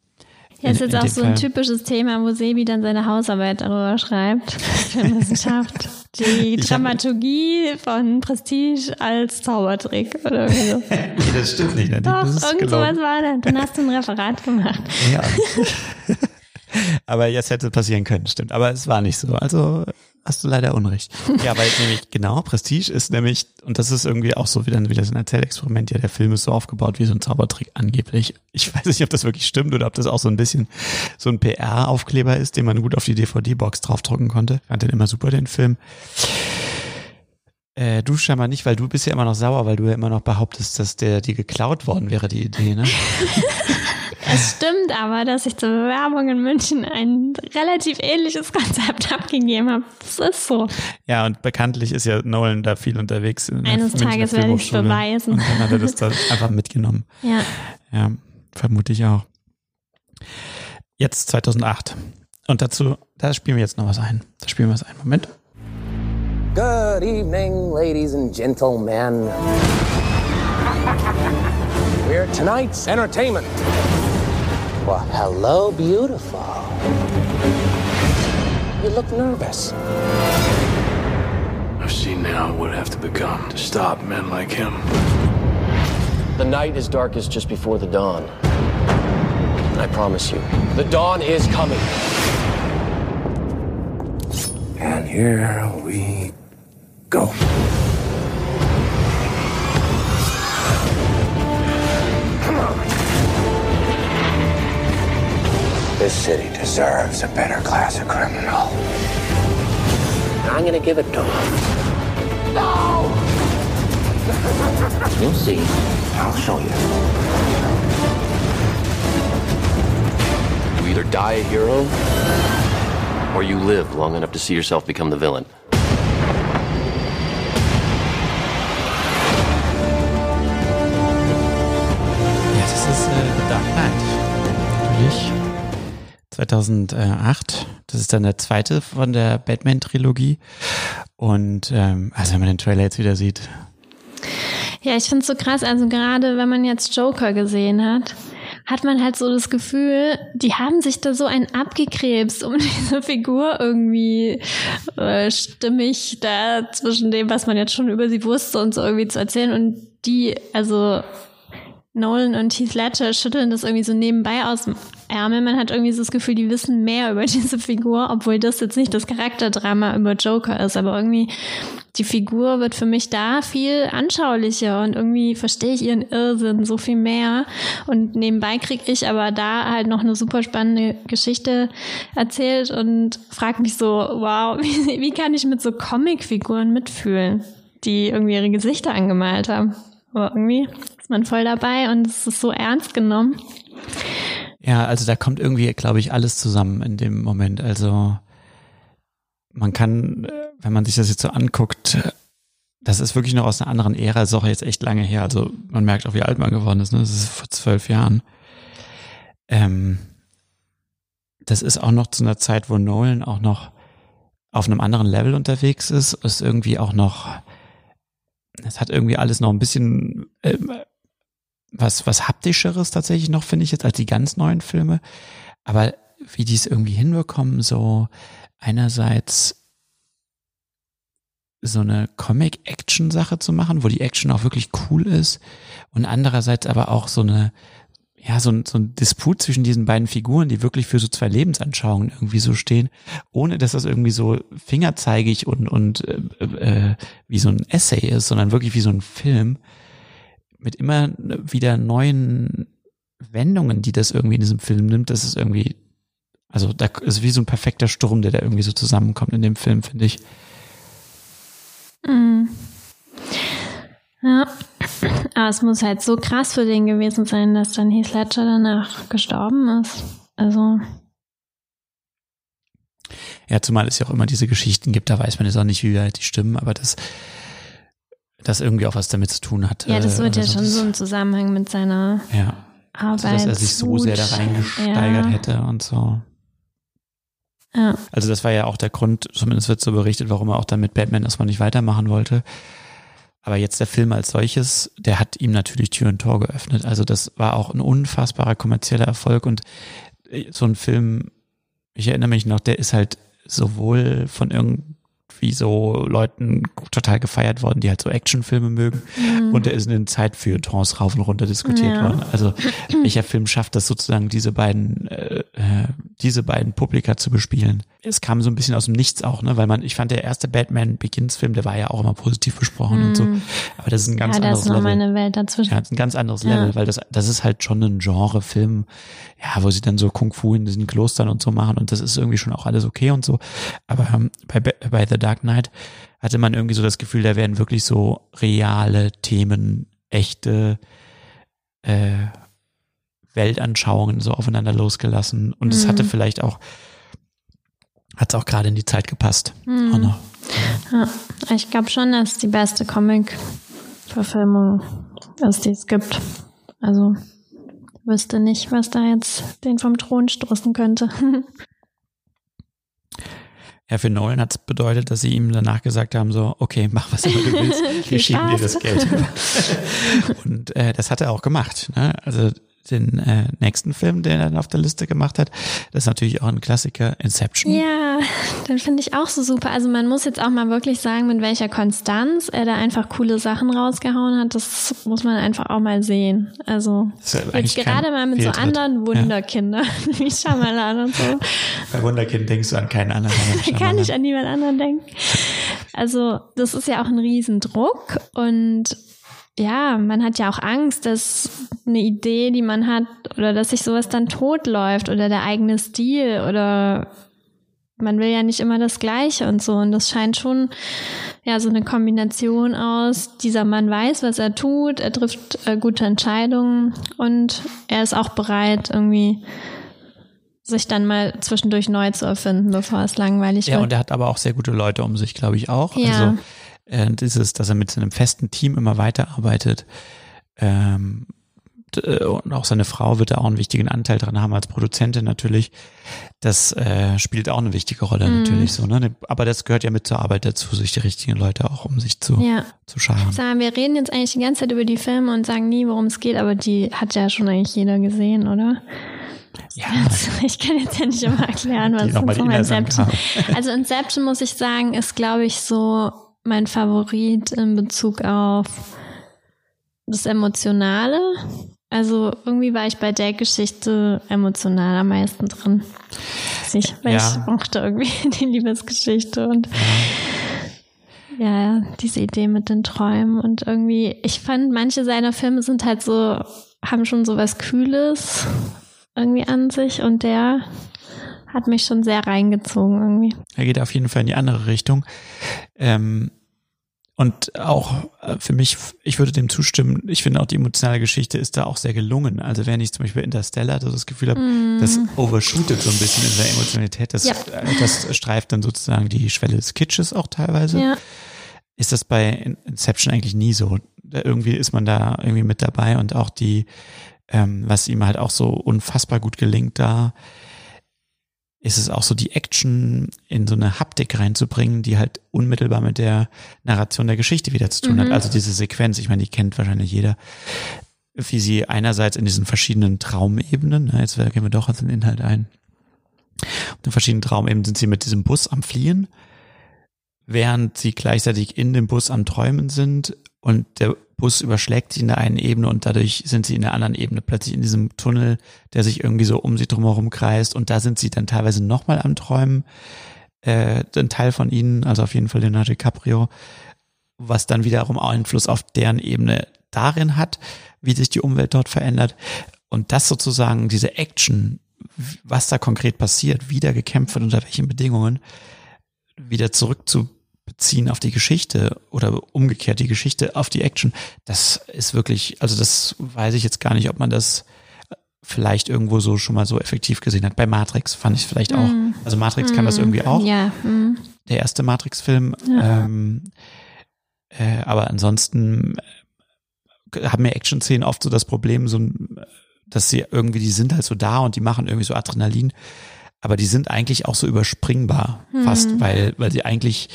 ja, ist jetzt auch so ein typisches Thema, wo Sebi dann seine Hausarbeit darüber schreibt. Filmwissenschaft. Die Dramaturgie von Prestige als Zaubertrick oder so. nee, das stimmt nicht. Ne? Doch, irgend sowas war das. Dann hast du ein Referat gemacht. Ja. Aber jetzt hätte passieren können, stimmt. Aber es war nicht so. Also hast du leider Unrecht. Ja, weil nämlich genau, Prestige ist nämlich, und das ist irgendwie auch so wieder, wieder so ein Erzählexperiment, ja, der Film ist so aufgebaut wie so ein Zaubertrick angeblich. Ich weiß nicht, ob das wirklich stimmt oder ob das auch so ein bisschen so ein PR-Aufkleber ist, den man gut auf die DVD-Box draufdrucken konnte. Ich fand den immer super, den Film. Äh, du scheinbar nicht, weil du bist ja immer noch sauer, weil du ja immer noch behauptest, dass der dir geklaut worden wäre, die Idee, ne? es stimmt aber, dass ich zur Bewerbung in München ein relativ ähnliches Konzept abgegeben habe. Das ist so. Ja, und bekanntlich ist ja Nolan da viel unterwegs. Eines Tages werde ich es beweisen. Und dann hat er das da einfach mitgenommen. Ja. Ja, vermute ich auch. Jetzt 2008. Und dazu, da spielen wir jetzt noch was ein. Da spielen wir was ein. Moment. Good evening, ladies and gentlemen. We're tonight's entertainment. Well, hello, beautiful. You look nervous. I've seen now what I have to become to stop men like him. The night is darkest just before the dawn. I promise you, the dawn is coming. And here we go. This city deserves a better class of criminal. I'm gonna give it to him. No! You'll see. I'll show you. You either die a hero, or you live long enough to see yourself become the villain. Ja, das ist äh, The Dark Knight. Natürlich. 2008. Das ist dann der zweite von der Batman-Trilogie. Und ähm, also wenn man den Trailer jetzt wieder sieht. Ja, ich finde es so krass. Also gerade wenn man jetzt Joker gesehen hat, hat man halt so das Gefühl, die haben sich da so einen abgekrebst, um diese Figur irgendwie äh, stimmig da zwischen dem, was man jetzt schon über sie wusste und so irgendwie zu erzählen. Und die, also Nolan und Heath Ledger schütteln das irgendwie so nebenbei aus dem Ärmel. Man hat irgendwie so das Gefühl, die wissen mehr über diese Figur, obwohl das jetzt nicht das Charakterdrama über Joker ist. Aber irgendwie die Figur wird für mich da viel anschaulicher und irgendwie verstehe ich ihren Irrsinn so viel mehr. Und nebenbei kriege ich aber da halt noch eine super spannende Geschichte erzählt und frage mich so, wow, wie, wie kann ich mit so Comicfiguren mitfühlen, die irgendwie ihre Gesichter angemalt haben? Aber irgendwie ist man voll dabei und es ist so ernst genommen. Ja, also da kommt irgendwie, glaube ich, alles zusammen in dem Moment. Also man kann, wenn man sich das jetzt so anguckt, das ist wirklich noch aus einer anderen Ära, ist auch jetzt echt lange her. Also man merkt auch, wie alt man geworden ist. Ne? Das ist vor zwölf Jahren. Ähm, das ist auch noch zu einer Zeit, wo Nolan auch noch auf einem anderen Level unterwegs ist. Ist irgendwie auch noch, es hat irgendwie alles noch ein bisschen äh, was, was haptischeres tatsächlich noch, finde ich jetzt, als die ganz neuen Filme. Aber wie die es irgendwie hinbekommen, so einerseits so eine Comic-Action-Sache zu machen, wo die Action auch wirklich cool ist und andererseits aber auch so eine, ja, so ein, so ein Disput zwischen diesen beiden Figuren, die wirklich für so zwei Lebensanschauungen irgendwie so stehen, ohne dass das irgendwie so fingerzeigig und, und äh, äh, wie so ein Essay ist, sondern wirklich wie so ein Film mit immer wieder neuen Wendungen, die das irgendwie in diesem Film nimmt. Das ist irgendwie, also da ist wie so ein perfekter Sturm, der da irgendwie so zusammenkommt in dem Film, finde ich. Mhm. Ja, aber es muss halt so krass für den gewesen sein, dass dann Heath Ledger danach gestorben ist. Also. Ja, zumal es ja auch immer diese Geschichten gibt, da weiß man jetzt auch nicht, wie weit die stimmen, aber das, das irgendwie auch was damit zu tun hat. Ja, das wird ja schon so ein Zusammenhang mit seiner ja. Arbeit. Also, dass er sich so sehr da reingesteigert ja. hätte und so. Ja. Also das war ja auch der Grund, zumindest wird so berichtet, warum er auch dann mit Batman erstmal nicht weitermachen wollte. Aber jetzt der Film als solches, der hat ihm natürlich Tür und Tor geöffnet. Also das war auch ein unfassbarer kommerzieller Erfolg und äh, so ein Film, ich erinnere mich noch, der ist halt sowohl von irgendwie so Leuten total gefeiert worden, die halt so Actionfilme mögen. Mhm. Und der ist in den Zeitfeuilletons rauf und runter diskutiert Ja. worden. Also welcher Film schafft das sozusagen, diese beiden, äh, äh, diese beiden Publika zu bespielen? Es kam so ein bisschen aus dem Nichts auch, ne? Weil man, ich fand der erste Batman Begins Film, der war ja auch immer positiv besprochen und so. Aber das ist ein ganz Mhm. ja, anderes Level. eine Welt dazwischen. Ja, das ist ein ganz anderes Ja. Level, weil das, das ist halt schon ein Genre-Film, ja, wo sie dann so Kung Fu in diesen Klostern und so machen und das ist irgendwie schon auch alles okay und so. Aber ähm, bei, bei The Dark Knight hatte man irgendwie so das Gefühl, da werden wirklich so reale Themen, echte äh, Weltanschauungen so aufeinander losgelassen. Und es hatte vielleicht auch, hat es auch gerade in die Zeit gepasst. Auch noch. Ja, ich glaube schon, dass die beste Comic-Verfilmung ist, die es gibt. Also wüsste nicht, was da jetzt den vom Thron stoßen könnte. Ja, für Nolan hat es bedeutet, dass sie ihm danach gesagt haben, so, okay, mach was immer du willst, wir schieben dir das Geld. Und äh, das hat er auch gemacht. Ne? Also den äh, nächsten Film, den er dann auf der Liste gemacht hat, das ist natürlich auch ein Klassiker, Inception. Ja, den finde ich auch so super. Also man muss jetzt auch mal wirklich sagen, mit welcher Konstanz er da einfach coole Sachen rausgehauen hat. Das muss man einfach auch mal sehen. Also ja jetzt gerade mal mit so Fehltritt. anderen Wunderkindern wie Shyamalan und so. Bei Wunderkind denkst du an keinen anderen. Da kann ich an niemand anderen denken. Also, das ist ja auch ein Riesendruck und ja, man hat ja auch Angst, dass eine Idee, die man hat, oder dass sich sowas dann totläuft oder der eigene Stil oder man will ja nicht immer das Gleiche und so. Und das scheint schon ja so eine Kombination aus, dieser Mann weiß, was er tut, er trifft äh, gute Entscheidungen und er ist auch bereit, irgendwie sich dann mal zwischendurch neu zu erfinden, bevor es langweilig Ja, wird. und er hat aber auch sehr gute Leute um sich, glaube ich, auch. Ja. Also äh, dieses, dass er mit seinem festen Team immer weiterarbeitet. Ähm, äh, und auch seine Frau wird da auch einen wichtigen Anteil dran haben als Produzentin natürlich. Das äh, spielt auch eine wichtige Rolle Mhm. natürlich so. Ne? Aber das gehört ja mit zur Arbeit dazu, sich die richtigen Leute auch um sich zu, ja. zu scharen. Sagen, wir reden jetzt eigentlich die ganze Zeit über die Filme und sagen nie, worum es geht, aber die hat ja schon eigentlich jeder gesehen, oder? Ja, Also, ich kann jetzt ja nicht immer erklären, was Inhaltsangaben. Inception. Also Inception muss ich sagen, ist glaube ich so mein Favorit in Bezug auf das Emotionale. Also irgendwie war ich bei der Geschichte emotional am meisten drin. Nicht, weil Ja. ich mochte irgendwie die Liebesgeschichte und ja, diese Idee mit den Träumen und irgendwie, ich fand, manche seiner Filme sind halt so, haben schon so was Kühles irgendwie an sich und der hat mich schon sehr reingezogen irgendwie. Er geht auf jeden Fall in die andere Richtung. Ähm, und auch äh, für mich, ich würde dem zustimmen, ich finde auch die emotionale Geschichte ist da auch sehr gelungen. Also wenn ich zum Beispiel Interstellar so das Gefühl habe, das overshootet so ein bisschen in der Emotionalität, das, Ja. äh, das streift dann sozusagen die Schwelle des Kitsches auch teilweise. Ja, Ist das bei In- Inception eigentlich nie so. Da irgendwie ist man da irgendwie mit dabei und auch die, ähm, was ihm halt auch so unfassbar gut gelingt da, ist es auch so, die Action in so eine Haptik reinzubringen, die halt unmittelbar mit der Narration der Geschichte wieder zu tun hat. Also diese Sequenz, ich meine, die kennt wahrscheinlich jeder, wie sie einerseits in diesen verschiedenen Traumebenen, na, jetzt gehen wir doch auf den Inhalt ein, auf den verschiedenen Traumebenen sind sie mit diesem Bus am Fliehen, während sie gleichzeitig in dem Bus am Träumen sind und der Bus überschlägt sie in der einen Ebene und dadurch sind sie in der anderen Ebene plötzlich in diesem Tunnel, der sich irgendwie so um sie drumherum kreist. Und da sind sie dann teilweise nochmal am Träumen, äh, ein Teil von ihnen, also auf jeden Fall Leonardo DiCaprio, was dann wiederum Einfluss auf deren Ebene darin hat, wie sich die Umwelt dort verändert. Und das sozusagen, diese Action, was da konkret passiert, wie da gekämpft wird, unter welchen Bedingungen, wieder zurückzubeziehen auf die Geschichte oder umgekehrt die Geschichte auf die Action, das ist wirklich, also das weiß ich jetzt gar nicht, ob man das vielleicht irgendwo so schon mal so effektiv gesehen hat. Bei Matrix fand ich es vielleicht auch. Also Matrix kann das irgendwie auch, ja, mm, der erste Matrix-Film. Ähm, äh, aber ansonsten äh, haben mir Action-Szenen oft so das Problem, so, dass sie irgendwie, die sind halt so da und die machen irgendwie so Adrenalin. Aber die sind eigentlich auch so überspringbar, fast, weil, weil sie eigentlich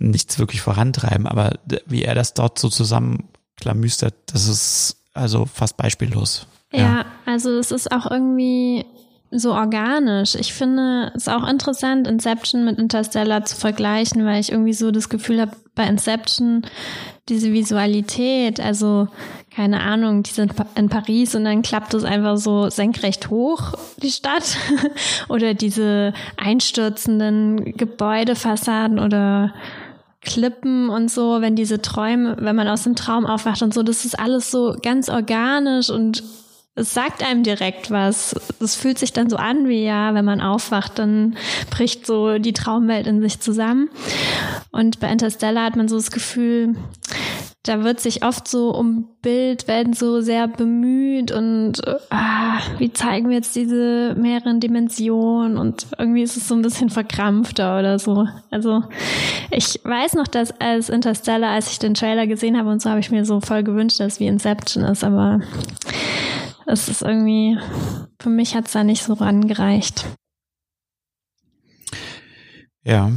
nichts wirklich vorantreiben. Aber wie er das dort so zusammenklamüstert, das ist also fast beispiellos. Ja, also es ist auch irgendwie so organisch. Ich finde es auch interessant, Inception mit Interstellar zu vergleichen, weil ich irgendwie so das Gefühl habe, bei Inception diese Visualität, also keine Ahnung, die sind in Paris und dann klappt es einfach so senkrecht hoch, die Stadt. oder diese einstürzenden Gebäudefassaden oder Klippen und so, wenn diese Träume, wenn man aus dem Traum aufwacht und so, das ist alles so ganz organisch und es sagt einem direkt was. Es fühlt sich dann so an, wie ja, wenn man aufwacht, dann bricht so die Traumwelt in sich zusammen. Und bei Interstellar hat man so das Gefühl, da wird sich oft so um Bild, werden so sehr bemüht und ah, wie zeigen wir jetzt diese mehreren Dimensionen und irgendwie ist es so ein bisschen verkrampfter oder so. Also ich weiß noch, dass als Interstellar, als ich den Trailer gesehen habe und so, habe ich mir so voll gewünscht, dass es wie Inception ist, aber es ist irgendwie, für mich hat es da nicht so rangereicht. Ja,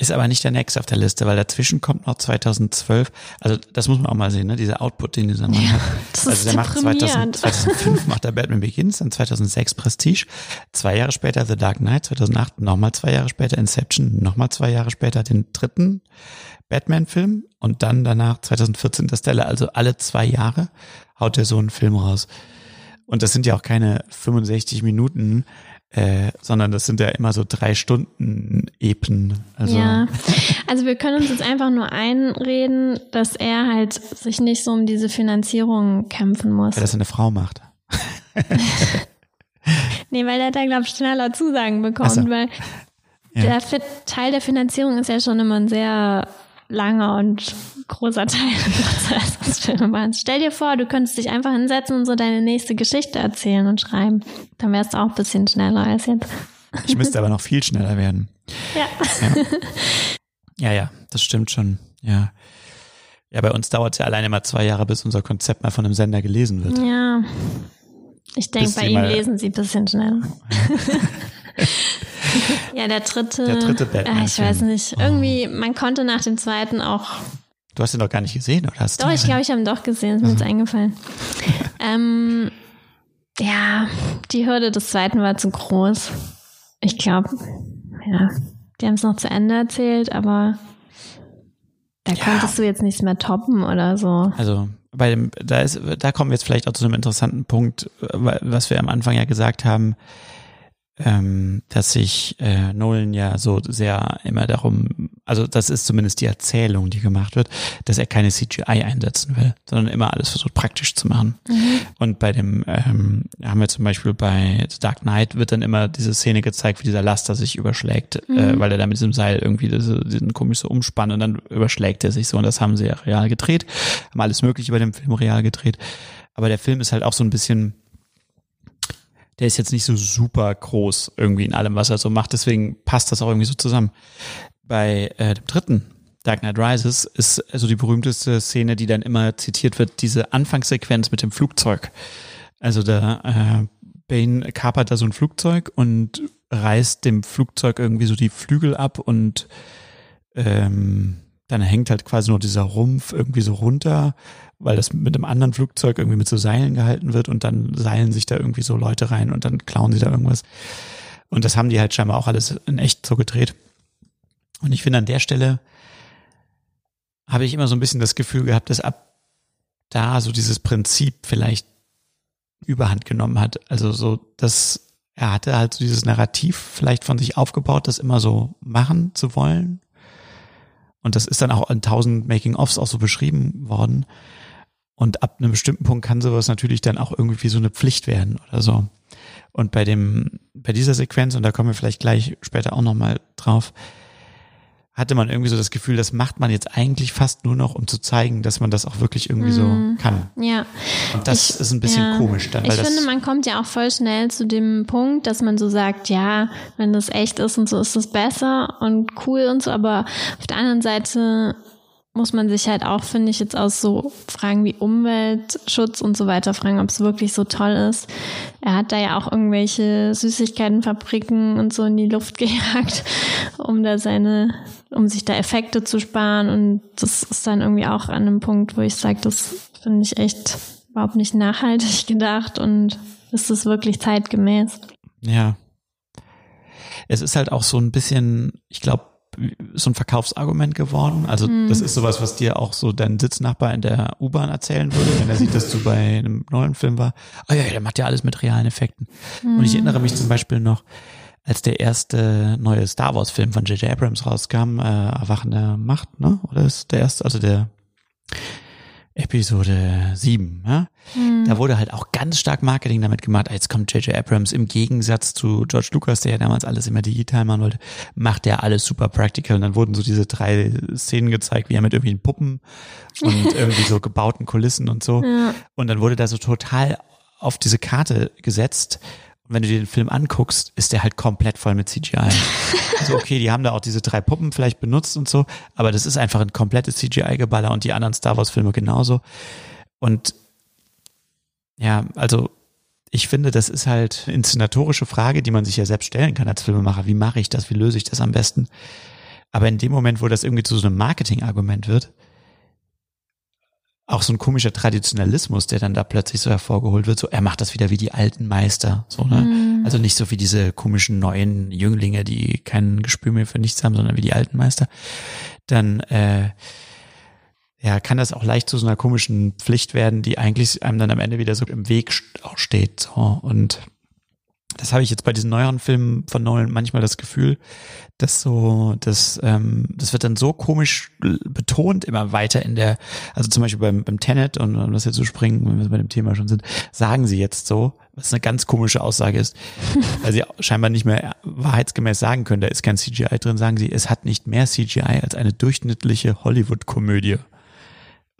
ist aber nicht der nächste auf der Liste, weil dazwischen kommt noch 2012. Also das muss man auch mal sehen, ne? dieser Output, den dieser Mann ja, hat. also der macht 2000, 2005 macht er Batman Begins, dann 2006 Prestige, zwei Jahre später The Dark Knight, 2008 nochmal zwei Jahre später Inception, nochmal zwei Jahre später den dritten Batman-Film und dann danach 2014 das Stella. Also alle zwei Jahre haut er so einen Film raus. Und das sind ja auch keine 65 Minuten, äh, sondern das sind ja immer so drei Stunden Epen. Also. Ja, also wir können uns jetzt einfach nur einreden, dass er halt sich nicht so um diese Finanzierung kämpfen muss. Weil das eine Frau macht. nee, weil er da, glaube ich, schneller Zusagen bekommt, so. weil ja. der Teil der Finanzierung ist ja schon immer ein sehr langer und großer Teil des Films. Stell dir vor, du könntest dich einfach hinsetzen und so deine nächste Geschichte erzählen und schreiben. Dann wärst du auch ein bisschen schneller als jetzt. Ich müsste aber noch viel schneller werden. Ja. Ja, ja, ja das stimmt schon. Ja. Ja, bei uns dauert es ja alleine mal zwei Jahre, bis unser Konzept mal von einem Sender gelesen wird. Ja. Ich denke, bei ihm lesen sie ein bisschen schneller. ja, der dritte. Der dritte Batman. Äh, ich weiß nicht. Irgendwie, man konnte nach dem zweiten auch. Du hast ihn doch gar nicht gesehen, oder hast Doch, ich glaube, ich habe ihn doch gesehen. Ist mir jetzt mhm. eingefallen. ähm, ja, die Hürde des zweiten war zu groß. Ich glaube, ja, die haben es noch zu Ende erzählt, aber da ja. konntest du jetzt nichts mehr toppen oder so. Also bei dem, da ist, da kommen wir jetzt vielleicht auch zu einem interessanten Punkt, was wir am Anfang ja gesagt haben ähm, dass sich äh, Nolan ja so sehr immer darum, also das ist zumindest die Erzählung, die gemacht wird, dass er keine CGI einsetzen will, sondern immer alles versucht praktisch zu machen. Mhm. Und bei dem ähm, haben wir zum Beispiel bei The Dark Knight wird dann immer diese Szene gezeigt, wie dieser Laster sich überschlägt, äh, mhm. äh, weil er da mit diesem Seil irgendwie diese, diesen komische Umspann und dann überschlägt er sich so und das haben sie ja real gedreht, haben alles mögliche bei dem Film real gedreht. Aber der Film ist halt auch so ein bisschen der ist jetzt nicht so super groß irgendwie in allem, was er so macht. Deswegen passt das auch irgendwie so zusammen. Bei äh, dem dritten Dark Knight Rises ist also die berühmteste Szene, die dann immer zitiert wird, diese Anfangssequenz mit dem Flugzeug. Also da äh, Bane kapert da so ein Flugzeug und reißt dem Flugzeug irgendwie so die Flügel ab und ähm, dann hängt halt quasi nur dieser Rumpf irgendwie so runter weil das mit einem anderen Flugzeug irgendwie mit so Seilen gehalten wird und dann seilen sich da irgendwie so Leute rein und dann klauen sie da irgendwas. Und das haben die halt scheinbar auch alles in echt so gedreht. Und ich finde an der Stelle habe ich immer so ein bisschen das Gefühl gehabt, dass ab da so dieses Prinzip vielleicht überhand genommen hat. Also so, dass er hatte halt so dieses Narrativ vielleicht von sich aufgebaut, das immer so machen zu wollen. Und das ist dann auch in tausend Making-ofs auch so beschrieben worden. Und ab einem bestimmten Punkt kann sowas natürlich dann auch irgendwie so eine Pflicht werden oder so. Und bei dem, bei dieser Sequenz, und da kommen wir vielleicht gleich später auch nochmal drauf, hatte man irgendwie so das Gefühl, das macht man jetzt eigentlich fast nur noch, um zu zeigen, dass man das auch wirklich irgendwie so mhm. kann. Ja. Und das ich, ist ein bisschen ja. komisch dann. Weil ich finde, man kommt ja auch voll schnell zu dem Punkt, dass man so sagt, ja, wenn das echt ist und so ist es besser und cool und so, aber auf der anderen Seite muss man sich halt auch, finde ich, jetzt aus so Fragen wie Umweltschutz und so weiter fragen, ob es wirklich so toll ist. Er hat da ja auch irgendwelche Süßigkeitenfabriken und so in die Luft gejagt, um da seine, um sich da Effekte zu sparen. Und das ist dann irgendwie auch an einem Punkt, wo ich sage, das finde ich echt überhaupt nicht nachhaltig gedacht und ist es wirklich zeitgemäß. Ja. Es ist halt auch so ein bisschen, ich glaube, so ein Verkaufsargument geworden. Also mhm. das ist sowas, was dir auch so dein Sitznachbar in der U-Bahn erzählen würde, wenn er sieht, dass du bei einem neuen Film war. Ah oh ja, der macht ja alles mit realen Effekten. Mhm. Und ich erinnere mich zum Beispiel noch, als der erste neue Star Wars Film von J.J. Abrams rauskam, äh, Erwachende Macht, ne? Oder ist der erste, also der Episode 7, ja? Hm. Da wurde halt auch ganz stark Marketing damit gemacht. Jetzt kommt J.J. Abrams im Gegensatz zu George Lucas, der ja damals alles immer digital machen wollte, macht der alles super practical. Und dann wurden so diese drei Szenen gezeigt, wie er mit irgendwelchen Puppen und irgendwie so gebauten Kulissen und so. Ja. Und dann wurde da so total auf diese Karte gesetzt. Und wenn du dir den Film anguckst, ist der halt komplett voll mit CGI. also okay, die haben da auch diese drei Puppen vielleicht benutzt und so, aber das ist einfach ein komplettes CGI-Geballer und die anderen Star Wars-Filme genauso. Und ja, also ich finde, das ist halt eine inszenatorische Frage, die man sich ja selbst stellen kann als Filmemacher. Wie mache ich das? Wie löse ich das am besten? Aber in dem Moment, wo das irgendwie zu so einem Marketing-Argument wird, auch so ein komischer Traditionalismus, der dann da plötzlich so hervorgeholt wird, so er macht das wieder wie die alten Meister, so ne? Also nicht so wie diese komischen neuen Jünglinge, die kein Gespür mehr für nichts haben, sondern wie die alten Meister. Dann äh, ja, kann das auch leicht zu so einer komischen Pflicht werden, die eigentlich einem dann am Ende wieder so im Weg auch steht. So. Und das habe ich jetzt bei diesen neueren Filmen von Nolan manchmal das Gefühl, dass so, das, ähm, das wird dann so komisch betont immer weiter in der, also zum Beispiel beim, beim Tenet und um das jetzt zu springen, wenn wir bei dem Thema schon sind, sagen sie jetzt so, was eine ganz komische Aussage ist, weil sie scheinbar nicht mehr wahrheitsgemäß sagen können, da ist kein CGI drin, sagen sie, es hat nicht mehr CGI als eine durchschnittliche Hollywood-Komödie.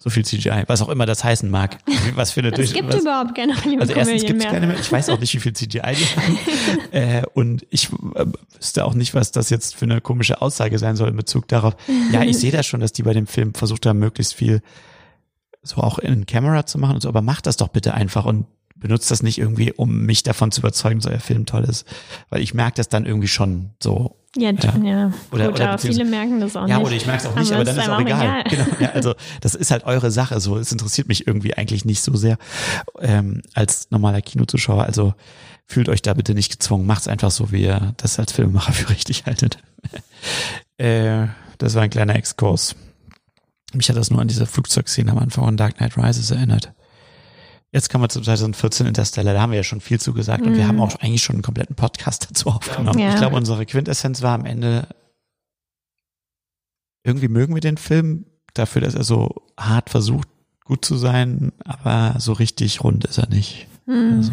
So viel CGI, was auch immer das heißen mag. Was für eine Es gibt was, überhaupt keine also erstens gibt es keine mehr. Ich weiß auch nicht, wie viel CGI die haben. äh, und ich äh, wüsste auch nicht, was das jetzt für eine komische Aussage sein soll in Bezug darauf. Ja, ich sehe das schon, dass die bei dem Film versucht haben, möglichst viel so auch in Camera zu machen und so, aber macht das doch bitte einfach und benutzt das nicht irgendwie, um mich davon zu überzeugen, dass euer Film toll ist. Weil ich merke das dann irgendwie schon so. Ja, Ja. ja. Oder- Gut, oder aber viele merken das auch Ja, nicht. oder ich merke es auch nicht, aber, Aber dann es ist ist auch egal. egal. Genau, ja, also das ist halt eure Sache. So, es interessiert mich irgendwie eigentlich nicht so sehr ähm, als normaler Kinozuschauer. Also fühlt euch da bitte nicht gezwungen. Macht's einfach so, wie ihr das als Filmemacher für richtig haltet. äh, das war ein kleiner Exkurs. Mich hat das nur an diese Flugzeugszene am Anfang von Dark Knight Rises erinnert. Jetzt kommen wir zu 2014 Interstellar, da haben wir ja schon viel zu gesagt und wir haben auch eigentlich schon einen kompletten Podcast dazu aufgenommen. Ja. Ich glaube, unsere Quintessenz war am Ende, irgendwie mögen wir den Film dafür, dass er so hart versucht, gut zu sein, aber so richtig rund ist er nicht. Hm. Also,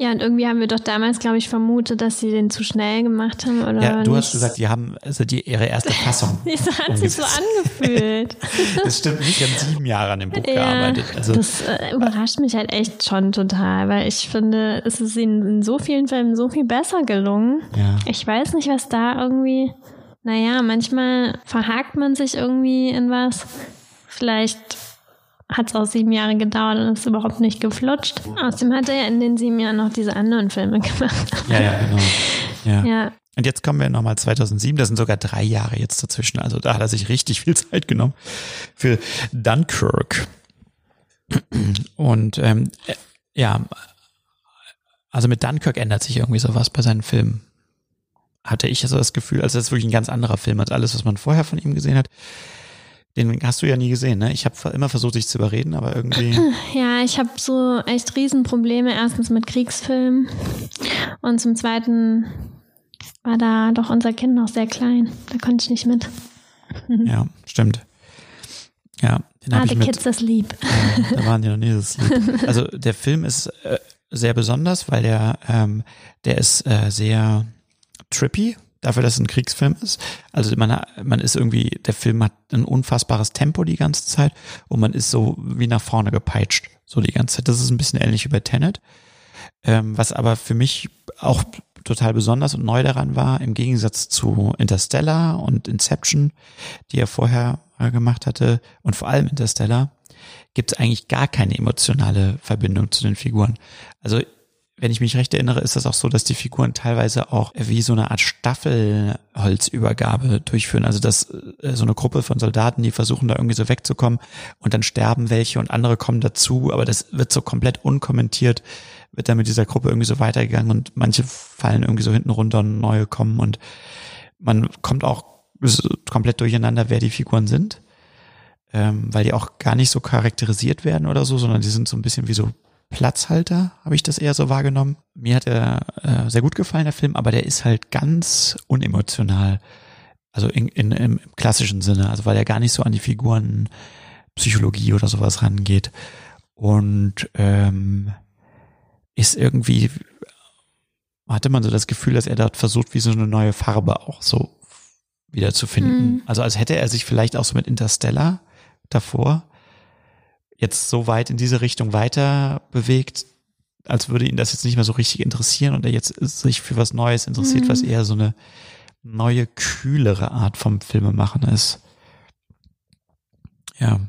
Ja, und irgendwie haben wir doch damals, glaube ich, vermutet, dass sie den zu schnell gemacht haben. Oder ja, du hast nicht. gesagt, die haben also die ihre erste Fassung. Das hat sich so umgesetzt. angefühlt. Das stimmt nicht, die haben sieben Jahre an dem Buch ja, gearbeitet. Also das äh, überrascht mich halt echt schon total, weil ich finde, es ist ihnen in so vielen Filmen so viel besser gelungen. ja. Ich weiß nicht, was da irgendwie, naja, manchmal verhakt man sich irgendwie in was. Vielleicht hat es auch sieben Jahre gedauert und ist überhaupt nicht geflutscht. Außerdem hat er ja in den sieben Jahren noch diese anderen Filme gemacht. Ja, ja, genau. Ja. Ja, Und jetzt kommen wir nochmal 2007, das sind sogar drei Jahre jetzt dazwischen. Also da hat er sich richtig viel Zeit genommen für Dunkirk. Und ähm, äh, ja, also mit Dunkirk ändert sich irgendwie sowas bei seinen Filmen. Hatte ich also das Gefühl, also das ist wirklich ein ganz anderer Film als alles, was man vorher von ihm gesehen hat. Den hast du ja nie gesehen, ne? Ich habe immer versucht, dich zu überreden, aber irgendwie. ja ich habe so echt Riesenprobleme. Erstens mit Kriegsfilmen und zum Zweiten war da doch unser Kind noch sehr klein. Da konnte ich nicht mit. ja, stimmt. Ja, den Ah, the mit. kids asleep. Ja, da waren die noch nie so sleep. Also der Film ist äh, sehr besonders, weil der, ähm, der ist äh, sehr trippy, dafür, dass es ein Kriegsfilm ist. Also man, man ist irgendwie, der Film hat ein unfassbares Tempo die ganze Zeit und man ist so wie nach vorne gepeitscht, so die ganze Zeit. Das ist ein bisschen ähnlich bei Tenet. Ähm, was aber für mich auch total besonders und neu daran war, im Gegensatz zu Interstellar und Inception, die er vorher gemacht hatte, und vor allem Interstellar, gibt es eigentlich gar keine emotionale Verbindung zu den Figuren. Also wenn ich mich recht erinnere, ist das auch so, dass die Figuren teilweise auch wie so eine Art Staffelholzübergabe durchführen. Also dass äh, so eine Gruppe von Soldaten, die versuchen da irgendwie so wegzukommen und dann sterben welche und andere kommen dazu, aber das wird so komplett unkommentiert, wird dann mit dieser Gruppe irgendwie so weitergegangen und manche fallen irgendwie so hinten runter und neue kommen und man kommt auch komplett durcheinander, wer die Figuren sind, ähm, weil die auch gar nicht so charakterisiert werden oder so, sondern die sind so ein bisschen wie so Platzhalter, habe ich das eher so wahrgenommen. Mir hat er äh, sehr gut gefallen, der Film, aber der ist halt ganz unemotional. Also in, in, im klassischen Sinne, also weil er gar nicht so an die Figuren Psychologie oder sowas rangeht. Und ähm, ist irgendwie, hatte man so das Gefühl, dass er dort versucht, wie so eine neue Farbe auch so wieder zu finden. Mhm. Also als hätte er sich vielleicht auch so mit Interstellar davor jetzt so weit in diese Richtung weiter bewegt, als würde ihn das jetzt nicht mehr so richtig interessieren und er jetzt sich für was Neues interessiert, mhm. was eher so eine neue, kühlere Art vom Filmemachen ist. Ja.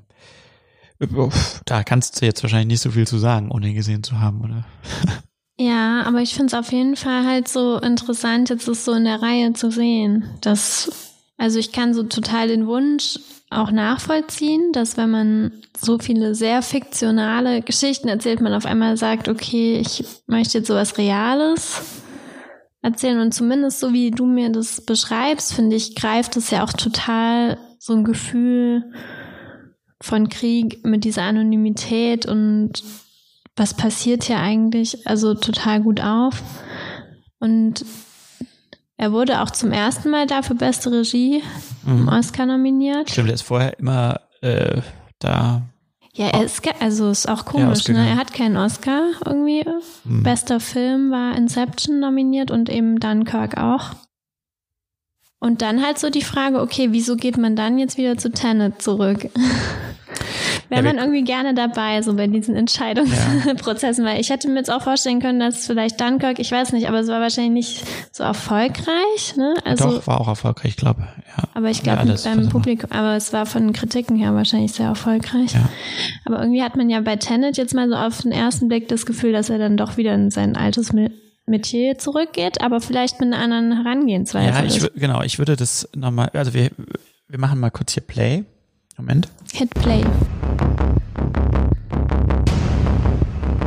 Da kannst du jetzt wahrscheinlich nicht so viel zu sagen, ohne ihn gesehen zu haben, oder? Ja, aber ich finde es auf jeden Fall halt so interessant, jetzt das so in der Reihe zu sehen. Dass, also ich kann so total den Wunsch auch nachvollziehen, dass wenn man so viele sehr fiktionale Geschichten erzählt, man auf einmal sagt, okay, ich möchte jetzt sowas Reales erzählen und zumindest so wie du mir das beschreibst, finde ich, greift es ja auch total so ein Gefühl von Krieg mit dieser Anonymität und was passiert hier eigentlich, also total gut auf. Und er wurde auch zum ersten Mal dafür beste Regie mhm. im Oscar nominiert. Stimmt, er ist vorher immer äh, da. Ja, er ist, also ist auch komisch, ne? Er hat keinen Oscar irgendwie. Mhm. Bester Film war Inception nominiert und eben Dunkirk auch. Und dann halt so die Frage, okay, wieso geht man dann jetzt wieder zu Tenet zurück? wäre man irgendwie gerne dabei, so bei diesen Entscheidungsprozessen, ja. weil ich hätte mir jetzt auch vorstellen können, dass vielleicht Dunkirk, ich weiß nicht, aber es war wahrscheinlich nicht so erfolgreich, ne? Also, Doch, war auch erfolgreich, ich glaube, ja. Aber ich glaube, ja, beim Publikum, aber es war von Kritiken her wahrscheinlich sehr erfolgreich. Ja. Aber irgendwie hat man ja bei Tenet jetzt mal so auf den ersten Blick das Gefühl, dass er dann doch wieder in sein altes Metier zurückgeht, aber vielleicht mit einer anderen Herangehensweise. Ja, ich, genau, ich würde das nochmal, also wir, wir machen mal kurz hier Play. Moment. Hit Play.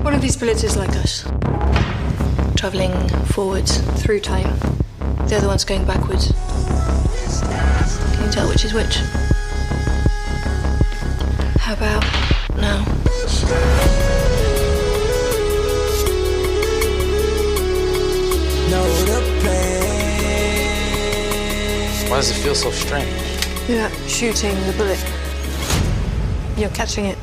One of these bullets is like us, traveling forwards through time. The other one's going backwards. Can you tell which is which? How about now? Why does it feel so strange? You're shooting the bullet. You're catching it.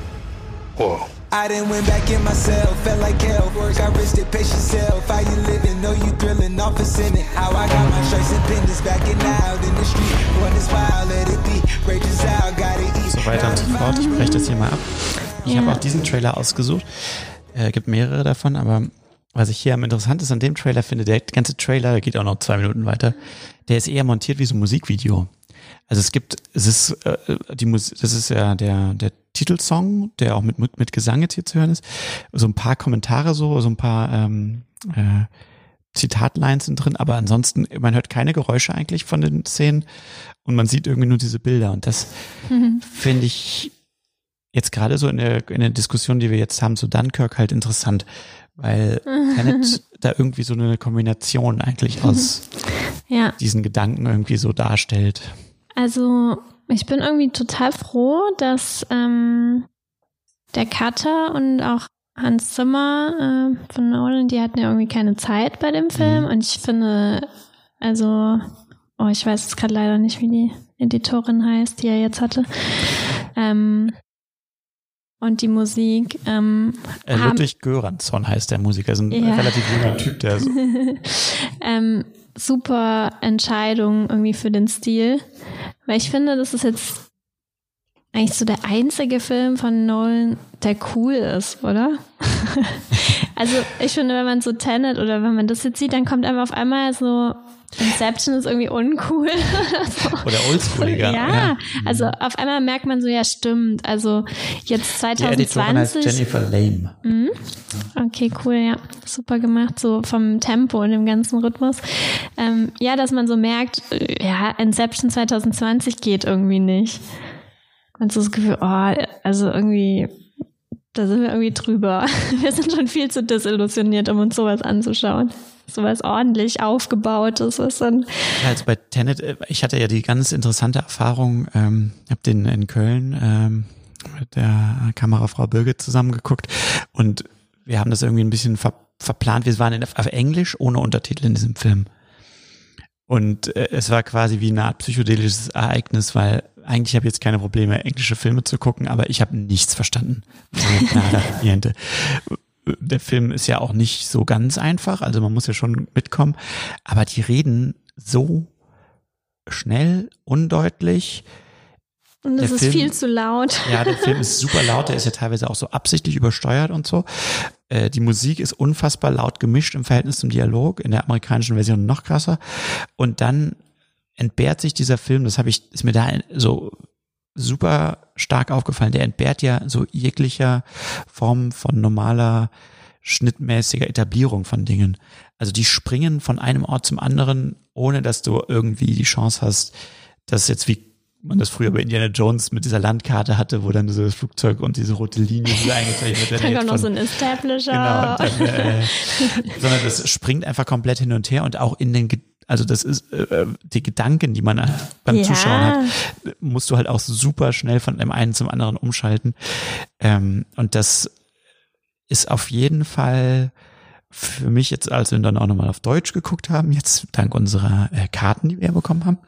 Whoa. I didn't went back in myself, felt like hell. Work, I risked it, pace yourself. How you living? Know you thrilling off a sinning. How I got my stripes and pendants backing out in the street. Run this wild, let it be. Rages out, gotta eat. So weiter und so fort. Ich breche das hier mal ab. Ich ja. habe auch diesen Trailer ausgesucht. Äh, gibt mehrere davon, aber was ich hier am interessantesten an dem Trailer finde, der ganze Trailer, der geht auch noch zwei Minuten weiter, der ist eher montiert wie so ein Musikvideo. Also es gibt, es ist äh, die Musik, das ist ja der der Titelsong, der auch mit mit, mit Gesang jetzt hier zu hören ist. So ein paar Kommentare so, so ein paar ähm, äh, Zitatlines sind drin, aber ansonsten man hört keine Geräusche eigentlich von den Szenen und man sieht irgendwie nur diese Bilder und das mhm. finde ich jetzt gerade so in der in der Diskussion, die wir jetzt haben, zu Dunkirk halt interessant, weil Tenet da irgendwie so eine Kombination eigentlich aus ja. diesen Gedanken irgendwie so darstellt. Also ich bin irgendwie total froh, dass ähm, der Cutter und auch Hans Zimmer äh, von Nolan, die hatten ja irgendwie keine Zeit bei dem Film. Mhm. Und ich finde, also, oh, ich weiß jetzt gerade leider nicht, wie die Editorin heißt, die er jetzt hatte. Ähm, und die Musik. Ähm, äh, Ludwig Göransson heißt der Musiker, ist ein ja. relativ junger Typ, der so. ähm, super Entscheidung irgendwie für den Stil. Weil ich finde, das ist jetzt eigentlich so der einzige Film von Nolan, der cool ist, oder? also ich finde, wenn man so Tenet oder wenn man das jetzt sieht, dann kommt einfach auf einmal so Inception ist irgendwie uncool. Oder oldschooliger. Ja, ja, also auf einmal merkt man so, ja stimmt. Also jetzt 2020. Die heißt Jennifer Lame. Mhm. Okay, cool, ja. Super gemacht, so vom Tempo und dem ganzen Rhythmus. Ähm, ja, dass man so merkt, äh, ja, Inception 2020 geht irgendwie nicht. Und so das Gefühl, oh, also irgendwie da sind wir irgendwie drüber. Wir sind schon viel zu desillusioniert, um uns sowas anzuschauen. Sowas ordentlich aufgebautes, was dann. Also bei Tenet, äh, ich hatte ja die ganz interessante Erfahrung, ähm, ich habe den in Köln ähm, mit der Kamerafrau Birgit zusammengeguckt und wir haben das irgendwie ein bisschen ver verplant. Wir waren in, auf Englisch ohne Untertitel in diesem Film. Und äh, es war quasi wie eine Art psychedelisches Ereignis, weil eigentlich habe ich jetzt keine Probleme, englische Filme zu gucken, aber ich habe nichts verstanden. Der Film ist ja auch nicht so ganz einfach, also man muss ja schon mitkommen, aber die reden so schnell, undeutlich. Und es ist Film, viel zu laut. Ja, der Film ist super laut, der ist ja teilweise auch so absichtlich übersteuert und so. Äh, die Musik ist unfassbar laut gemischt im Verhältnis zum Dialog, in der amerikanischen Version noch krasser. Und dann entbehrt sich dieser Film, das habe ich, ist mir da so super stark aufgefallen, der entbehrt ja so jeglicher Form von normaler schnittmäßiger Etablierung von Dingen. Also die springen von einem Ort zum anderen, ohne dass du irgendwie die Chance hast, das jetzt wie man das früher bei Indiana Jones mit dieser Landkarte hatte, wo dann so das Flugzeug und diese rote Linie so eingezeichnet wird. Dann kommt noch so ein Establisher. Genau, dann, äh, sondern das springt einfach komplett hin und her und auch in den also das ist äh, die Gedanken, die man beim ja. Zuschauen hat, musst du halt auch super schnell von dem einen zum anderen umschalten. Ähm, und das ist auf jeden Fall für mich jetzt, als wir dann auch nochmal auf Deutsch geguckt haben, jetzt dank unserer äh, Karten, die wir bekommen haben,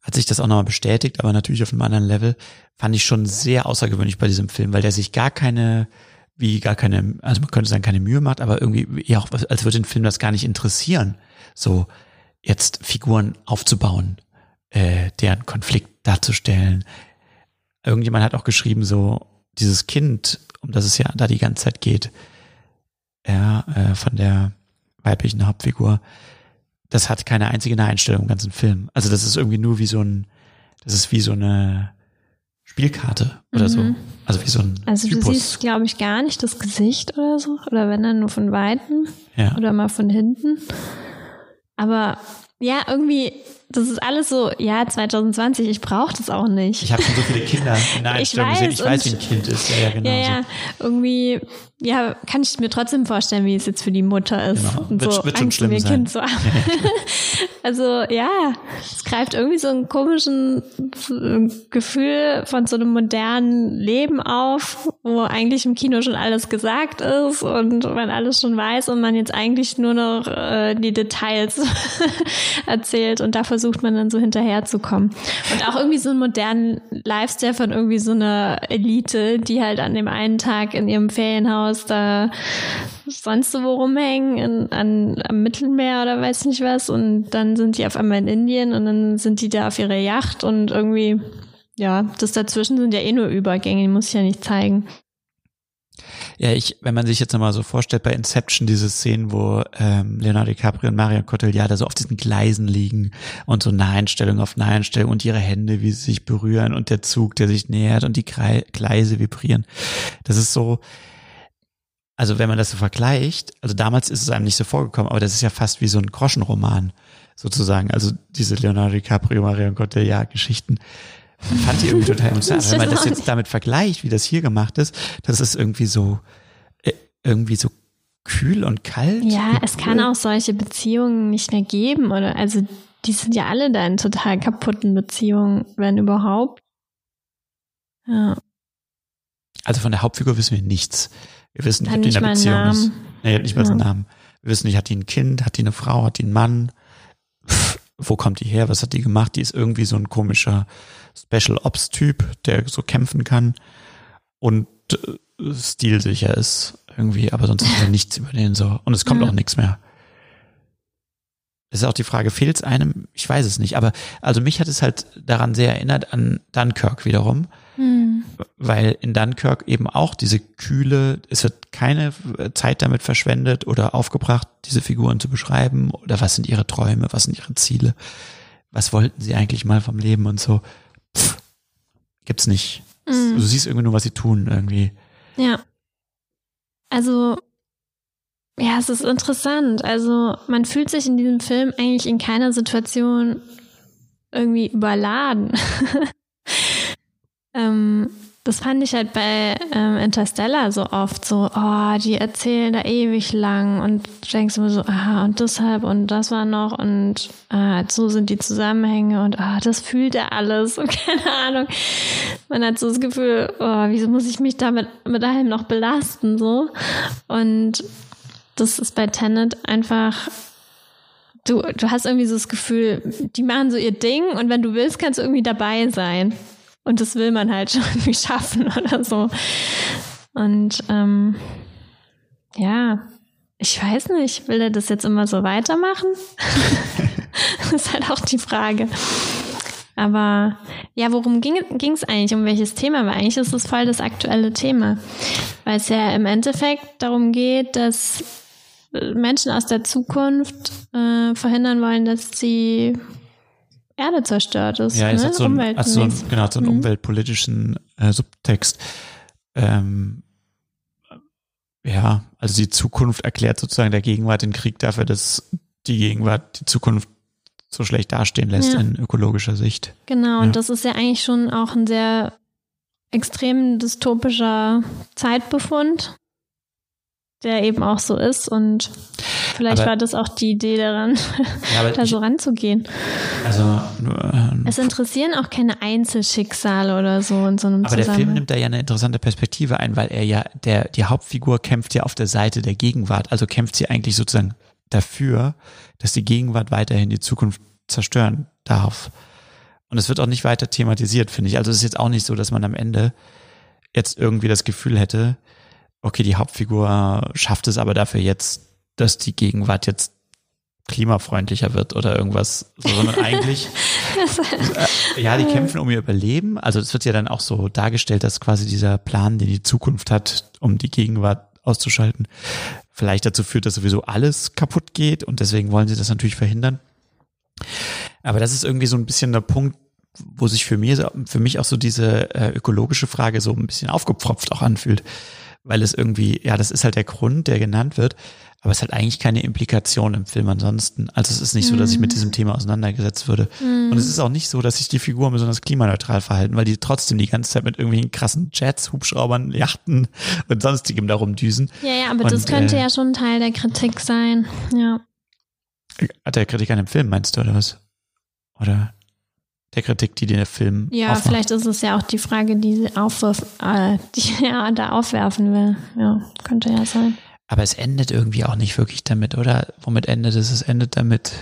hat sich das auch nochmal bestätigt, aber natürlich auf einem anderen Level, fand ich schon sehr außergewöhnlich bei diesem Film, weil der sich gar keine, wie gar keine, also man könnte sagen, keine Mühe macht, aber irgendwie ja auch, als würde den Film das gar nicht interessieren, so jetzt Figuren aufzubauen, äh, deren Konflikt darzustellen. Irgendjemand hat auch geschrieben, so dieses Kind, um das es ja da die ganze Zeit geht, ja, äh, von der weiblichen Hauptfigur, das hat keine einzige Einstellung im ganzen Film. Also das ist irgendwie nur wie so ein, das ist wie so eine Spielkarte oder mhm. so. Also wie so ein Also Typus. du siehst, glaube ich, gar nicht das Gesicht oder so. Oder wenn dann nur von Weitem. Ja. Oder mal von hinten. Aber ja, irgendwie das ist alles so, ja, 2020, ich brauche das auch nicht. Ich habe schon so viele Kinder in der Einstellung ich weiß, gesehen. Ich weiß, wie ein Kind ist. Ja, ja, genau. Ja, ja. Irgendwie, ja, kann ich mir trotzdem vorstellen, wie es jetzt für die Mutter ist. Genau. Und wird, so wird Angst um ihr Kind zu haben. also, ja, es greift irgendwie so einen komischen Gefühl von so einem modernen Leben auf, wo eigentlich im Kino schon alles gesagt ist und man alles schon weiß und man jetzt eigentlich nur noch äh, die Details erzählt und dafür versucht man dann so hinterherzukommen. Und auch irgendwie so einen modernen Lifestyle von irgendwie so einer Elite, die halt an dem einen Tag in ihrem Ferienhaus da sonst so wo rumhängen, in, an, am Mittelmeer oder weiß nicht was. Und dann sind die auf einmal in Indien und dann sind die da auf ihrer Yacht und irgendwie, ja, das dazwischen sind ja eh nur Übergänge, die muss ich ja nicht zeigen. Ja, ich, wenn man sich jetzt nochmal so vorstellt bei Inception, diese Szenen, wo ähm, Leonardo DiCaprio und Marion Cotillard da so auf diesen Gleisen liegen und so Naheinstellung auf Naheinstellung und ihre Hände, wie sie sich berühren und der Zug, der sich nähert und die Gleise vibrieren. Das ist so, also wenn man das so vergleicht, also damals ist es einem nicht so vorgekommen, aber das ist ja fast wie so ein Groschenroman sozusagen. Also diese Leonardo DiCaprio, Marion Cotillard Geschichten fand ich irgendwie total emotional. Wenn man das jetzt damit vergleicht, wie das hier gemacht ist, das ist irgendwie so, äh, irgendwie so kühl und kalt. Ja, es kann auch solche Beziehungen nicht mehr geben oder, also, die sind ja alle da in total kaputten Beziehungen, wenn überhaupt. Ja. Also von der Hauptfigur wissen wir nichts. Wir wissen nicht, ob die in einer Beziehung ist. Nee, hat nicht mal ja. seinen Namen. Wir wissen nicht, hat die ein Kind, hat die eine Frau, hat die einen Mann? Pff, wo kommt die her? Was hat die gemacht? Die ist irgendwie so ein komischer Special Ops Typ, der so kämpfen kann und äh, stilsicher ist irgendwie, aber sonst ist ja nichts über den so. Und es kommt ja. auch nichts mehr. Es ist auch die Frage, fehlt es einem? Ich weiß es nicht. Aber also mich hat es halt daran sehr erinnert an Dunkirk wiederum. Hm. Weil in Dunkirk eben auch diese kühle, es wird keine Zeit damit verschwendet oder aufgebracht, diese Figuren zu beschreiben oder was sind ihre Träume, was sind ihre Ziele, was wollten sie eigentlich mal vom Leben und so pff, gibt's nicht. Mhm. Du siehst irgendwie nur, was sie tun, irgendwie. Ja. Also, ja, es ist interessant. Also, man fühlt sich in diesem Film eigentlich in keiner Situation irgendwie überladen. ähm, das fand ich halt bei ähm, Interstellar so oft so, oh, die erzählen da ewig lang und denkst immer so, ah, und deshalb und das war noch und ah, so sind die Zusammenhänge und ah, das fühlt er alles und keine Ahnung. Man hat so das Gefühl, oh, wieso muss ich mich damit mit allem noch belasten so? Und das ist bei Tenet einfach du, du hast irgendwie so das Gefühl, die machen so ihr Ding und wenn du willst, kannst du irgendwie dabei sein. Und das will man halt schon irgendwie schaffen oder so. Und ähm, ja, ich weiß nicht, will er das jetzt immer so weitermachen? das ist halt auch die Frage. Aber ja, worum ging es eigentlich? Um welches Thema? Weil eigentlich ist es voll das aktuelle Thema. Weil es ja im Endeffekt darum geht, dass Menschen aus der Zukunft äh, verhindern wollen, dass die Erde zerstört ist. Ja, es ne? hat so, ein, hat so, ein, genau, so einen mhm. umweltpolitischen äh, Subtext. Ähm, ja, also die Zukunft erklärt sozusagen der Gegenwart den Krieg dafür, dass die Gegenwart die Zukunft so schlecht dastehen lässt ja. in ökologischer Sicht. Genau, ja. und das ist ja eigentlich schon auch ein sehr extrem dystopischer Zeitbefund, der eben auch so ist und vielleicht aber, war das auch die Idee daran, ja, da so ranzugehen. Also ähm, es interessieren auch keine Einzelschicksale oder so in so einem Aber der Film nimmt da ja eine interessante Perspektive ein, weil er ja der die Hauptfigur kämpft ja auf der Seite der Gegenwart, also kämpft sie eigentlich sozusagen dafür, dass die Gegenwart weiterhin die Zukunft zerstören darf. Und es wird auch nicht weiter thematisiert, finde ich. Also es ist jetzt auch nicht so, dass man am Ende jetzt irgendwie das Gefühl hätte, okay, die Hauptfigur schafft es aber dafür jetzt, dass die Gegenwart jetzt klimafreundlicher wird oder irgendwas, sondern eigentlich, äh, ja, die kämpfen um ihr Überleben. Also es wird ja dann auch so dargestellt, dass quasi dieser Plan, den die Zukunft hat, um die Gegenwart auszuschalten, vielleicht dazu führt, dass sowieso alles kaputt geht und deswegen wollen sie das natürlich verhindern. Aber das ist irgendwie so ein bisschen der Punkt, wo sich für mich, für mich auch so diese äh, ökologische Frage so ein bisschen aufgepfropft auch anfühlt. Weil es irgendwie, ja, das ist halt der Grund, der genannt wird, aber es hat eigentlich keine Implikation im Film ansonsten. Also es ist nicht so, dass ich mit diesem Thema auseinandergesetzt würde. Mm. Und es ist auch nicht so, dass sich die Figuren besonders klimaneutral verhalten, weil die trotzdem die ganze Zeit mit irgendwelchen krassen Jets, Hubschraubern, Yachten und sonstigem darum düsen. Ja, ja, aber und, das könnte äh, ja schon Teil der Kritik sein. Ja. Hat der Kritik an dem Film, meinst du, oder was? Oder der Kritik, die der Film Ja, aufmacht? vielleicht ist es ja auch die Frage, die sie aufwirf, äh, die er da aufwerfen will. Ja, könnte ja sein. Aber es endet irgendwie auch nicht wirklich damit, oder? Womit endet es? Es endet damit.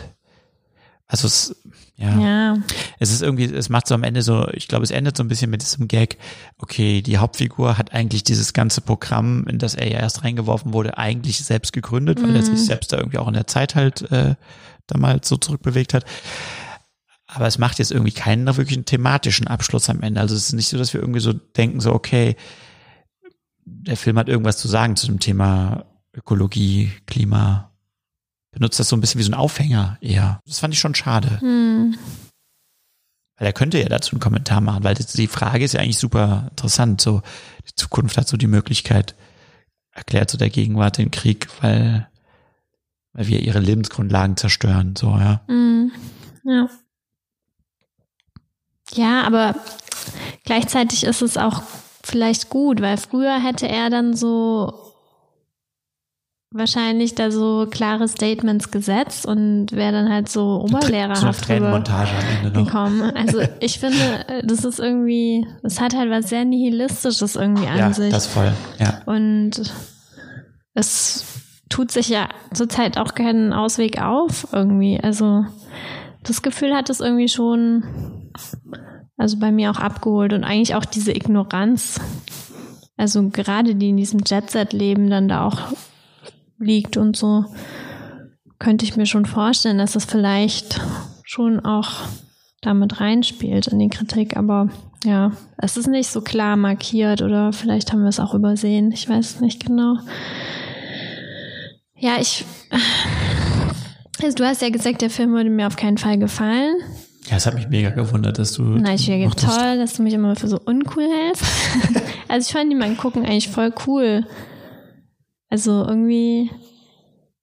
Also es, ja. ja. Es ist irgendwie, es macht so am Ende so, ich glaube, es endet so ein bisschen mit diesem Gag. Okay, die Hauptfigur hat eigentlich dieses ganze Programm, in das er ja erst reingeworfen wurde, eigentlich selbst gegründet, weil mhm. er sich selbst da irgendwie auch in der Zeit halt äh, damals so zurückbewegt hat. Aber es macht jetzt irgendwie keinen wirklichen thematischen Abschluss am Ende. Also es ist nicht so, dass wir irgendwie so denken, so, okay, der Film hat irgendwas zu sagen zu dem Thema Ökologie, Klima, benutzt das so ein bisschen wie so ein Aufhänger eher. Das fand ich schon schade. Hm. Weil er könnte ja dazu einen Kommentar machen, weil die Frage ist ja eigentlich super interessant. So, die Zukunft hat so die Möglichkeit, erklärt so der Gegenwart den Krieg, weil, weil wir ihre Lebensgrundlagen zerstören, so, ja. Hm. Ja. Ja, aber gleichzeitig ist es auch vielleicht gut, weil früher hätte er dann so wahrscheinlich da so klare Statements gesetzt und wäre dann halt so oberlehrerhaft so gekommen. Also ich finde, das ist irgendwie, es hat halt was sehr nihilistisches irgendwie an ja, sich. das voll, ja. Und es tut sich ja zurzeit auch keinen Ausweg auf irgendwie. Also das Gefühl hat es irgendwie schon, also bei mir auch abgeholt und eigentlich auch diese Ignoranz. Also gerade die in diesem Jet-Set-Leben dann da auch liegt und so, könnte ich mir schon vorstellen, dass es vielleicht schon auch damit reinspielt in die Kritik. Aber ja, es ist nicht so klar markiert oder vielleicht haben wir es auch übersehen. Ich weiß es nicht genau. Ja, ich. Also du hast ja gesagt, der Film würde mir auf keinen Fall gefallen. Ja, es hat mich mega gewundert, dass du. Nein, ich finde toll, dass du mich immer für so uncool hältst. also ich fand die mal gucken eigentlich voll cool. Also irgendwie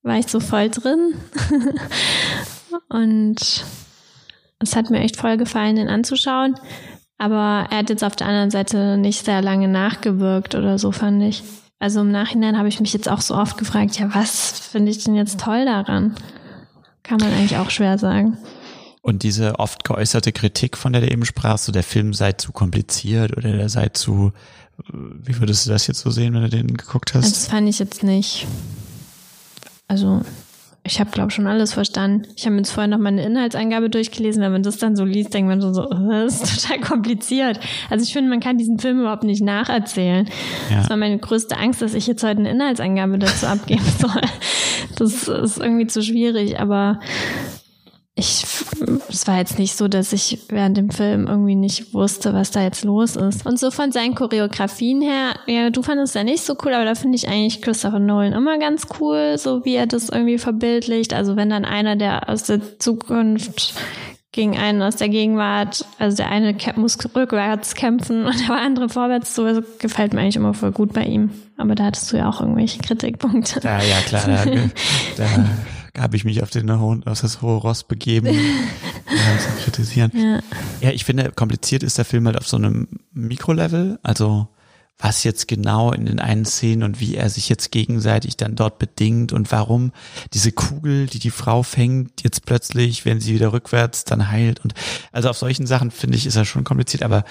war ich so voll drin. und es hat mir echt voll gefallen, den anzuschauen. Aber er hat jetzt auf der anderen Seite nicht sehr lange nachgewirkt oder so, fand ich. Also im Nachhinein habe ich mich jetzt auch so oft gefragt, ja, was finde ich denn jetzt toll daran? Kann man eigentlich auch schwer sagen. Und diese oft geäußerte Kritik, von der du eben sprachst, so der Film sei zu kompliziert oder der sei zu wie würdest du das jetzt so sehen, wenn du den geguckt hast? Das fand ich jetzt nicht. Also, ich habe, glaube schon alles verstanden. Ich habe jetzt vorhin noch mal eine Inhaltsangabe durchgelesen. Wenn man das dann so liest, denkt man schon so, oh, das ist total kompliziert. Also ich finde, man kann diesen Film überhaupt nicht nacherzählen. Ja. Das war meine größte Angst, dass ich jetzt heute eine Inhaltsangabe dazu abgeben soll. Das ist irgendwie zu schwierig, aber ich, es war jetzt nicht so, dass ich während dem Film irgendwie nicht wusste, was da jetzt los ist. Und so von seinen Choreografien her, ja, du fandest ja nicht so cool, aber da finde ich eigentlich Christopher Nolan immer ganz cool, so wie er das irgendwie verbildlicht. Also wenn dann einer, der aus der Zukunft gegen einen aus der Gegenwart, also der eine muss rückwärts kämpfen und der andere vorwärts, so also gefällt mir eigentlich immer voll gut bei ihm. Aber da hattest du ja auch irgendwelche Kritikpunkte. Ja, ja, klar. Da, da habe ich mich auf, den, auf das hohe Ross begeben, um zu kritisieren. Ja. ja, ich finde, kompliziert ist der Film halt auf so einem Mikrolevel. Also was jetzt genau in den einen Szenen und wie er sich jetzt gegenseitig dann dort bedingt und warum diese Kugel, die die Frau fängt, jetzt plötzlich, wenn sie wieder rückwärts dann heilt und also auf solchen Sachen finde ich, ist er schon kompliziert, aber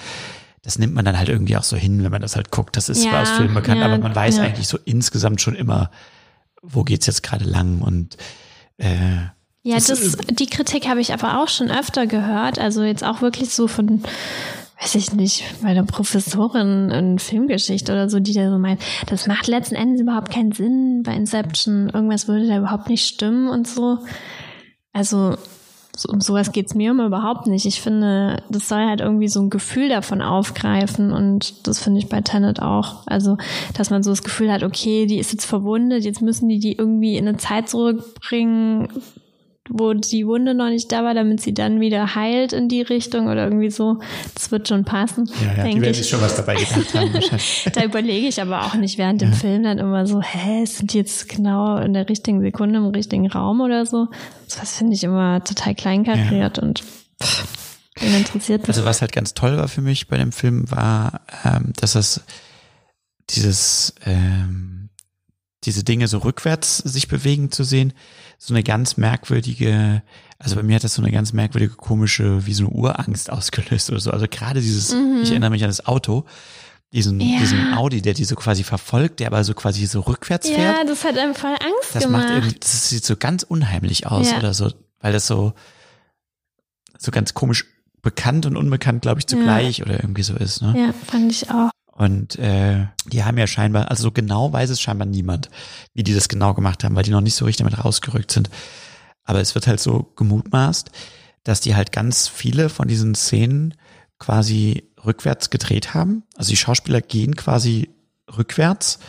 das nimmt man dann halt irgendwie auch so hin, wenn man das halt guckt. Das ist ja, zwar aus Filmen bekannt, ja, aber man weiß ja. eigentlich so insgesamt schon immer, wo geht's jetzt gerade lang und äh, ja, das, das die Kritik habe ich aber auch schon öfter gehört. Also jetzt auch wirklich so von, weiß ich nicht, meiner Professorin in Filmgeschichte oder so, die da so meint, das macht letzten Endes überhaupt keinen Sinn bei Inception. Irgendwas würde da überhaupt nicht stimmen und so. Also um sowas geht's mir immer überhaupt nicht. Ich finde, das soll halt irgendwie so ein Gefühl davon aufgreifen und das finde ich bei Tenet auch. Also, dass man so das Gefühl hat, okay, die ist jetzt verwundet, jetzt müssen die die irgendwie in eine Zeit zurückbringen, wo die Wunde noch nicht da war, damit sie dann wieder heilt in die Richtung oder irgendwie so. Das wird schon passen. Ja, ja die werden sich schon was dabei gedacht haben da überlege ich aber auch nicht während dem Film dann immer so, hä, sind die jetzt genau in der richtigen Sekunde im richtigen Raum oder so? Das finde ich immer total kleinkariert ja. und pff, interessiert Also was halt ganz toll war für mich bei dem Film war, ähm, dass es dieses ähm, diese Dinge so rückwärts sich bewegen zu sehen, so eine ganz merkwürdige, also bei mir hat das so eine ganz merkwürdige, komische, wie so eine Urangst ausgelöst oder so. Also gerade dieses, mhm. ich erinnere mich an das Auto, diesen, ja. diesen Audi, der die so quasi verfolgt, der aber so quasi so rückwärts ja, fährt. Ja, das hat einem voll Angst das gemacht. Macht irgendwie, das sieht so ganz unheimlich aus ja. oder so, weil das so, so ganz komisch bekannt und unbekannt, glaube ich, zugleich oder irgendwie so ist. Ne? Ja, fand ich auch. Und äh, die haben ja scheinbar, also so genau weiß es scheinbar niemand, wie die das genau gemacht haben, weil die noch nicht so richtig damit rausgerückt sind. Aber es wird halt so gemutmaßt, dass die halt ganz viele von diesen Szenen quasi rückwärts gedreht haben. Also die Schauspieler gehen quasi rückwärts,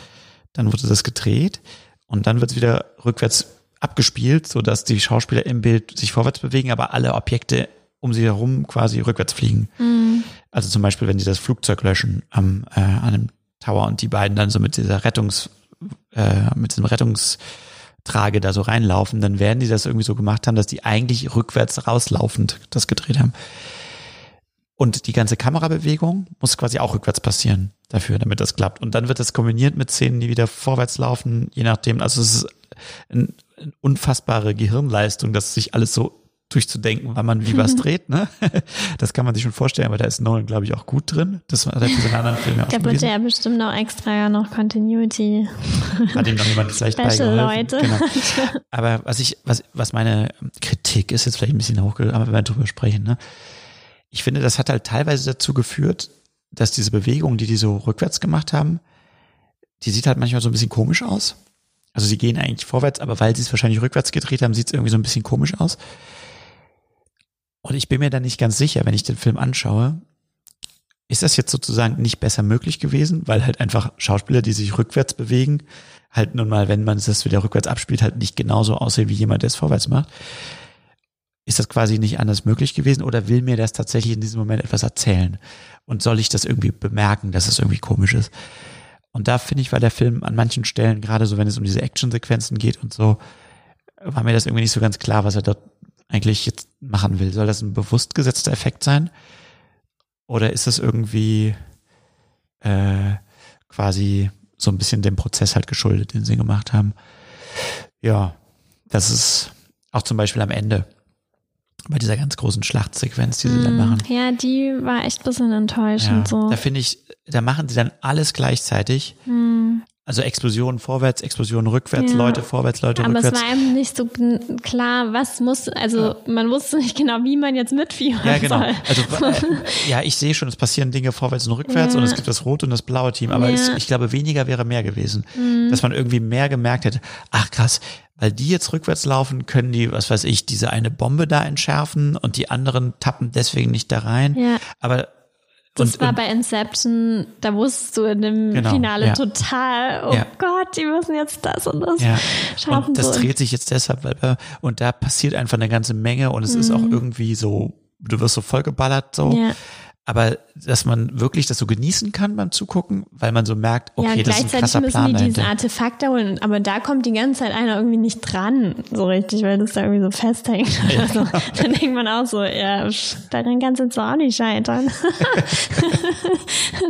dann wurde das gedreht und dann wird es wieder rückwärts abgespielt, so dass die Schauspieler im Bild sich vorwärts bewegen, aber alle Objekte um sie herum quasi rückwärts fliegen. Mhm. Also zum Beispiel, wenn sie das Flugzeug löschen am, äh, an einem Tower und die beiden dann so mit dieser Rettungs, äh, mit diesem Rettungstrage da so reinlaufen, dann werden die das irgendwie so gemacht haben, dass die eigentlich rückwärts rauslaufend das gedreht haben. Und die ganze Kamerabewegung muss quasi auch rückwärts passieren dafür, damit das klappt. Und dann wird das kombiniert mit Szenen, die wieder vorwärts laufen, je nachdem. Also es ist eine unfassbare Gehirnleistung, dass sich alles so durchzudenken, weil man wie was dreht, ne? Das kann man sich schon vorstellen, aber da ist Nolan, glaube ich, auch gut drin. Das hat er für seine anderen Filme auch Da wird ja bestimmt noch extra ja noch Continuity. Hat ihm noch jemand vielleicht Special Leute. Genau. Aber was ich, was, was meine Kritik ist jetzt vielleicht ein bisschen hochgegangen, aber wenn wir drüber sprechen, ne? Ich finde, das hat halt teilweise dazu geführt, dass diese Bewegung, die die so rückwärts gemacht haben, die sieht halt manchmal so ein bisschen komisch aus. Also sie gehen eigentlich vorwärts, aber weil sie es wahrscheinlich rückwärts gedreht haben, sieht es irgendwie so ein bisschen komisch aus. Und ich bin mir da nicht ganz sicher, wenn ich den Film anschaue, ist das jetzt sozusagen nicht besser möglich gewesen, weil halt einfach Schauspieler, die sich rückwärts bewegen, halt nun mal, wenn man das wieder rückwärts abspielt, halt nicht genauso aussehen wie jemand, der es vorwärts macht. Ist das quasi nicht anders möglich gewesen oder will mir das tatsächlich in diesem Moment etwas erzählen? Und soll ich das irgendwie bemerken, dass es irgendwie komisch ist? Und da finde ich, war der Film an manchen Stellen, gerade so wenn es um diese Actionsequenzen geht und so, war mir das irgendwie nicht so ganz klar, was er dort eigentlich jetzt machen will. Soll das ein bewusst gesetzter Effekt sein? Oder ist das irgendwie äh, quasi so ein bisschen dem Prozess halt geschuldet, den sie gemacht haben? Ja, das ist auch zum Beispiel am Ende bei dieser ganz großen Schlachtsequenz, die sie mm, dann machen. Ja, die war echt ein bisschen enttäuschend. Ja, so. Da finde ich, da machen sie dann alles gleichzeitig. Mm. Also Explosionen vorwärts, Explosionen rückwärts, ja. Leute vorwärts, Leute Aber rückwärts. Aber es war einem nicht so klar, was muss, also ja. man wusste nicht genau, wie man jetzt mitfiebern Ja, genau. soll. Also äh, ja, ich sehe schon, es passieren Dinge vorwärts und rückwärts ja. und es gibt das rote und das blaue Team, aber es, ich glaube, weniger wäre mehr gewesen. Mhm. Dass man irgendwie mehr gemerkt hätte, ach krass, weil die jetzt rückwärts laufen, können die, was weiß ich, diese eine Bombe da entschärfen und die anderen tappen deswegen nicht da rein. Ja. Aber das und, war und, bei Inception, da wusstest du in dem Genau, Finale ja. total, oh Ja. Gott, die müssen jetzt das und das Ja, schaffen. und das so. dreht sich jetzt deshalb, weil und da passiert einfach eine ganze Menge und es ist auch irgendwie so, du wirst so vollgeballert so. Mhm. Ja. Aber dass man wirklich das so genießen kann beim Zugucken, weil man so merkt, okay, ja, das ist ein gleichzeitig krasser müssen Plan die diese dahinter. Artefakte holen, aber da kommt die ganze Zeit einer irgendwie nicht dran, so richtig, weil das da irgendwie so festhängt. Also, dann denkt man auch so, ja, pff, daran kannst du jetzt auch nicht scheitern.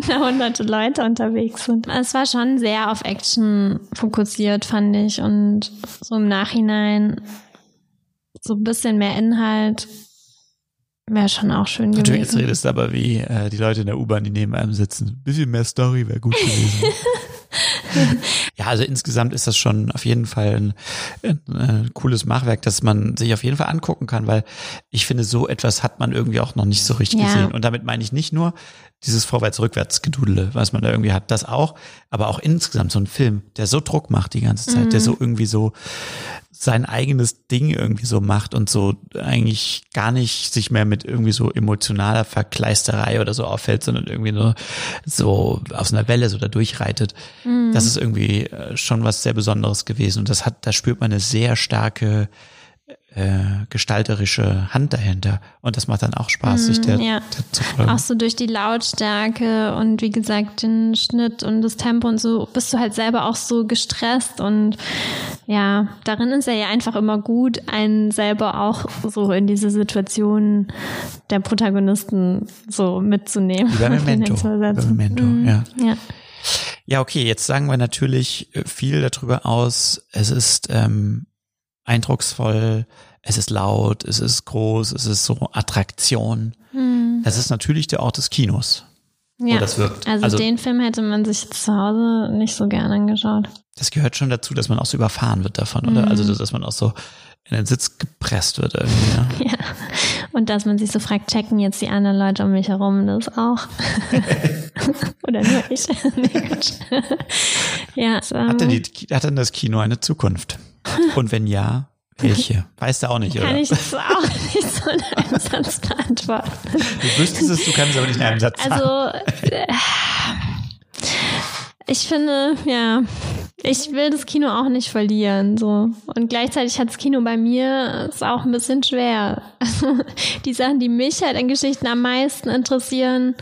da hunderte Leute unterwegs sind. Es war schon sehr auf Action fokussiert, fand ich, und so im Nachhinein so ein bisschen mehr Inhalt wäre schon auch schön Du jetzt gewesen. redest aber wie äh, die Leute in der U-Bahn, die neben einem sitzen. Ein bisschen mehr Story wäre gut gewesen. ja, also insgesamt ist das schon auf jeden Fall ein, ein, äh, cooles Machwerk, das man sich auf jeden Fall angucken kann, weil ich finde, so etwas hat man irgendwie auch noch nicht so richtig Ja. gesehen. Und damit meine ich nicht nur dieses Vorwärts-Rückwärts-Gedudele, was man da irgendwie hat, das auch, aber auch insgesamt so ein Film, der so Druck macht die ganze Zeit, der Mhm. so irgendwie so sein eigenes Ding irgendwie so macht und so eigentlich gar nicht sich mehr mit irgendwie so emotionaler Verkleisterei oder so auffällt, sondern irgendwie nur so aus einer Welle so da durchreitet. Das ist irgendwie äh, schon was sehr Besonderes gewesen und das hat, da spürt man eine sehr starke äh, gestalterische Hand dahinter und das macht dann auch Spaß, sich der, ja. der zu folgen. Auch so durch die Lautstärke und wie gesagt den Schnitt und das Tempo und so bist du halt selber auch so gestresst und ja, darin ist er ja einfach immer gut, einen selber auch so in diese Situation der Protagonisten so mitzunehmen. Wie bei Memento. Bei hinzusetzen. Memento, Mhm. ja. ja. Ja, okay, jetzt sagen wir natürlich äh, viel darüber aus. Es ist ähm, eindrucksvoll, es ist laut, es ist groß, es ist so Attraktion. Das ist natürlich der Ort des Kinos. Ja, das wirkt. Also, Also- den Film hätte man sich zu Hause nicht so gern angeschaut. Das gehört schon dazu, dass man auch so überfahren wird davon, oder? Also, dass man auch so in den Sitz gepresst wird irgendwie. Ja. Ja. Und dass man sich so fragt, checken jetzt die anderen Leute um mich herum das auch? Oder nur ich? nee, ja, Hat, denn die, hat denn das Kino eine Zukunft? Und wenn ja, welche? Weißt du auch nicht, kann oder? ich das auch nicht so in einem Satz beantworten. Du wüsstest es, du kannst es aber nicht in einem Satz sagen. Also, äh, ich finde, ja, ich will das Kino auch nicht verlieren, so. Und gleichzeitig hat das Kino bei mir ist auch ein bisschen schwer. Also, die Sachen, die mich halt an Geschichten am meisten interessieren,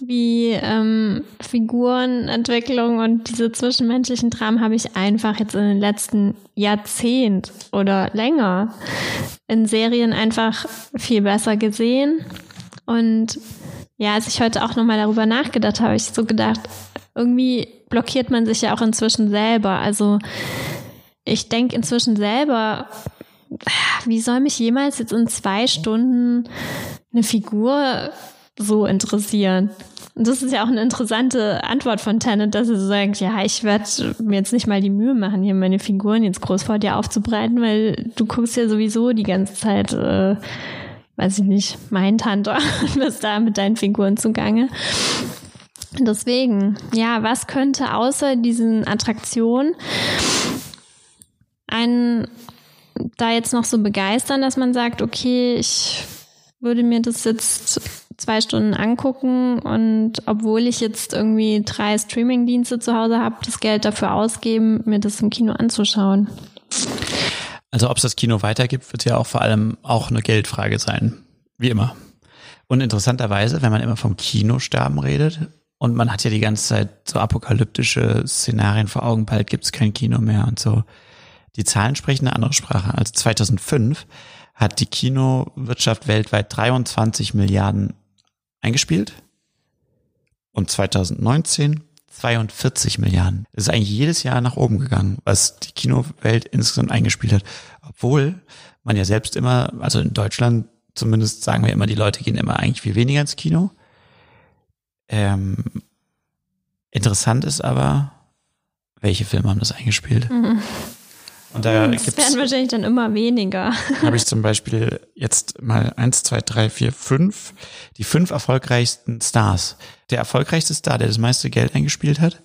wie ähm, Figurenentwicklung und diese zwischenmenschlichen Dramen, habe ich einfach jetzt in den letzten Jahrzehnt oder länger in Serien einfach viel besser gesehen. Und ja, als ich heute auch nochmal darüber nachgedacht habe, habe ich so gedacht, irgendwie blockiert man sich ja auch inzwischen selber. Also ich denke inzwischen selber, wie soll mich jemals jetzt in zwei Stunden eine Figur so interessieren? Und das ist ja auch eine interessante Antwort von Tenet, dass er so sagt, ja, ich werde mir jetzt nicht mal die Mühe machen, hier meine Figuren jetzt groß vor dir aufzubreiten, weil du guckst ja sowieso die ganze Zeit, äh, weiß ich nicht, mein Tante und bist da mit deinen Figuren zugange. Deswegen, ja, was könnte außer diesen Attraktionen einen da jetzt noch so begeistern, dass man sagt, okay, ich würde mir das jetzt zwei Stunden angucken und obwohl ich jetzt irgendwie drei Streaming-Dienste zu Hause habe, das Geld dafür ausgeben, mir das im Kino anzuschauen. Also ob es das Kino weitergibt, wird ja auch vor allem auch eine Geldfrage sein. Wie immer. Und interessanterweise, wenn man immer vom Kinosterben redet, und man hat ja die ganze Zeit so apokalyptische Szenarien vor Augen, bald gibt es kein Kino mehr und so. Die Zahlen sprechen eine andere Sprache. Also 2005 hat die Kinowirtschaft weltweit 23 Milliarden eingespielt und 2019 42 Milliarden. Das ist eigentlich jedes Jahr nach oben gegangen, was die Kinowelt insgesamt eingespielt hat. Obwohl man ja selbst immer, also in Deutschland zumindest sagen wir immer, die Leute gehen immer eigentlich viel weniger ins Kino. Ähm, interessant ist aber, welche Filme haben das eingespielt. Mhm. Und da das gibt's, werden wahrscheinlich dann immer weniger. Habe ich zum Beispiel jetzt mal eins, zwei, drei, vier, fünf, die fünf erfolgreichsten Stars. Der erfolgreichste Star, der das meiste Geld eingespielt hat,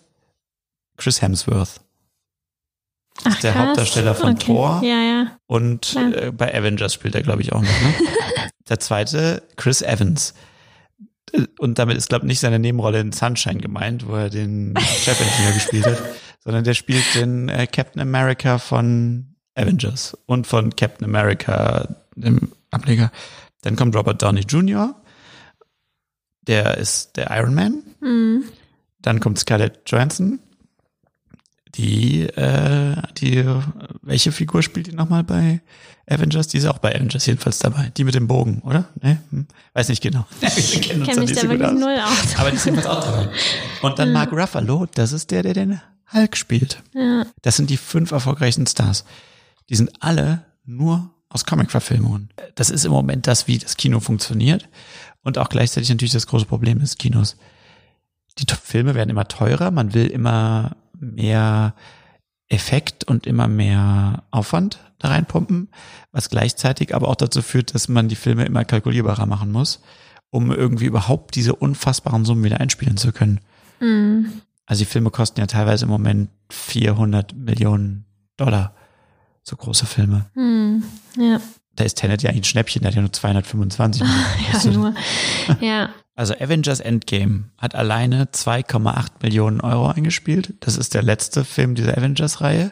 Chris Hemsworth. Ach, der krass. Hauptdarsteller von okay. Thor. Ja, ja. Und äh, bei Avengers spielt er, glaube ich, auch noch. Ne? der zweite, Chris Evans. Und damit ist, glaube ich, nicht seine Nebenrolle in Sunshine gemeint, wo er den Chefingenieur gespielt hat, sondern der spielt den äh, Captain America von Avengers und von Captain America, dem Ableger. Dann kommt Robert Downey Jr., der ist der Iron Man. Mhm. Dann kommt Scarlett Johansson, die, äh, die, welche Figur spielt die nochmal bei Avengers? Die ist auch bei Avengers jedenfalls dabei. Die mit dem Bogen, oder? Ne? Hm. Weiß nicht genau. Kennen uns Kenn mich da so wirklich aus. null aus. Aber die ist jedenfalls auch dabei. Und dann ja. Mark Ruffalo, das ist der, der den Hulk spielt. Ja. Das sind die fünf erfolgreichsten Stars. Die sind alle nur aus Comic-Verfilmungen. Das ist im Moment das, wie das Kino funktioniert. Und auch gleichzeitig natürlich das große Problem des Kinos. Die Filme werden immer teurer, man will immer mehr Effekt und immer mehr Aufwand da reinpumpen, was gleichzeitig aber auch dazu führt, dass man die Filme immer kalkulierbarer machen muss, um irgendwie überhaupt diese unfassbaren Summen wieder einspielen zu können. Mhm. Also die Filme kosten ja teilweise im Moment 400 Millionen Dollar, so große Filme. Mhm. Ja. Da ist Tenet ja eigentlich ein Schnäppchen, der hat ja nur 225 Millionen. ja, nur. Ja. Also Avengers Endgame hat alleine 2,8 Millionen Euro eingespielt. Das ist der letzte Film dieser Avengers-Reihe.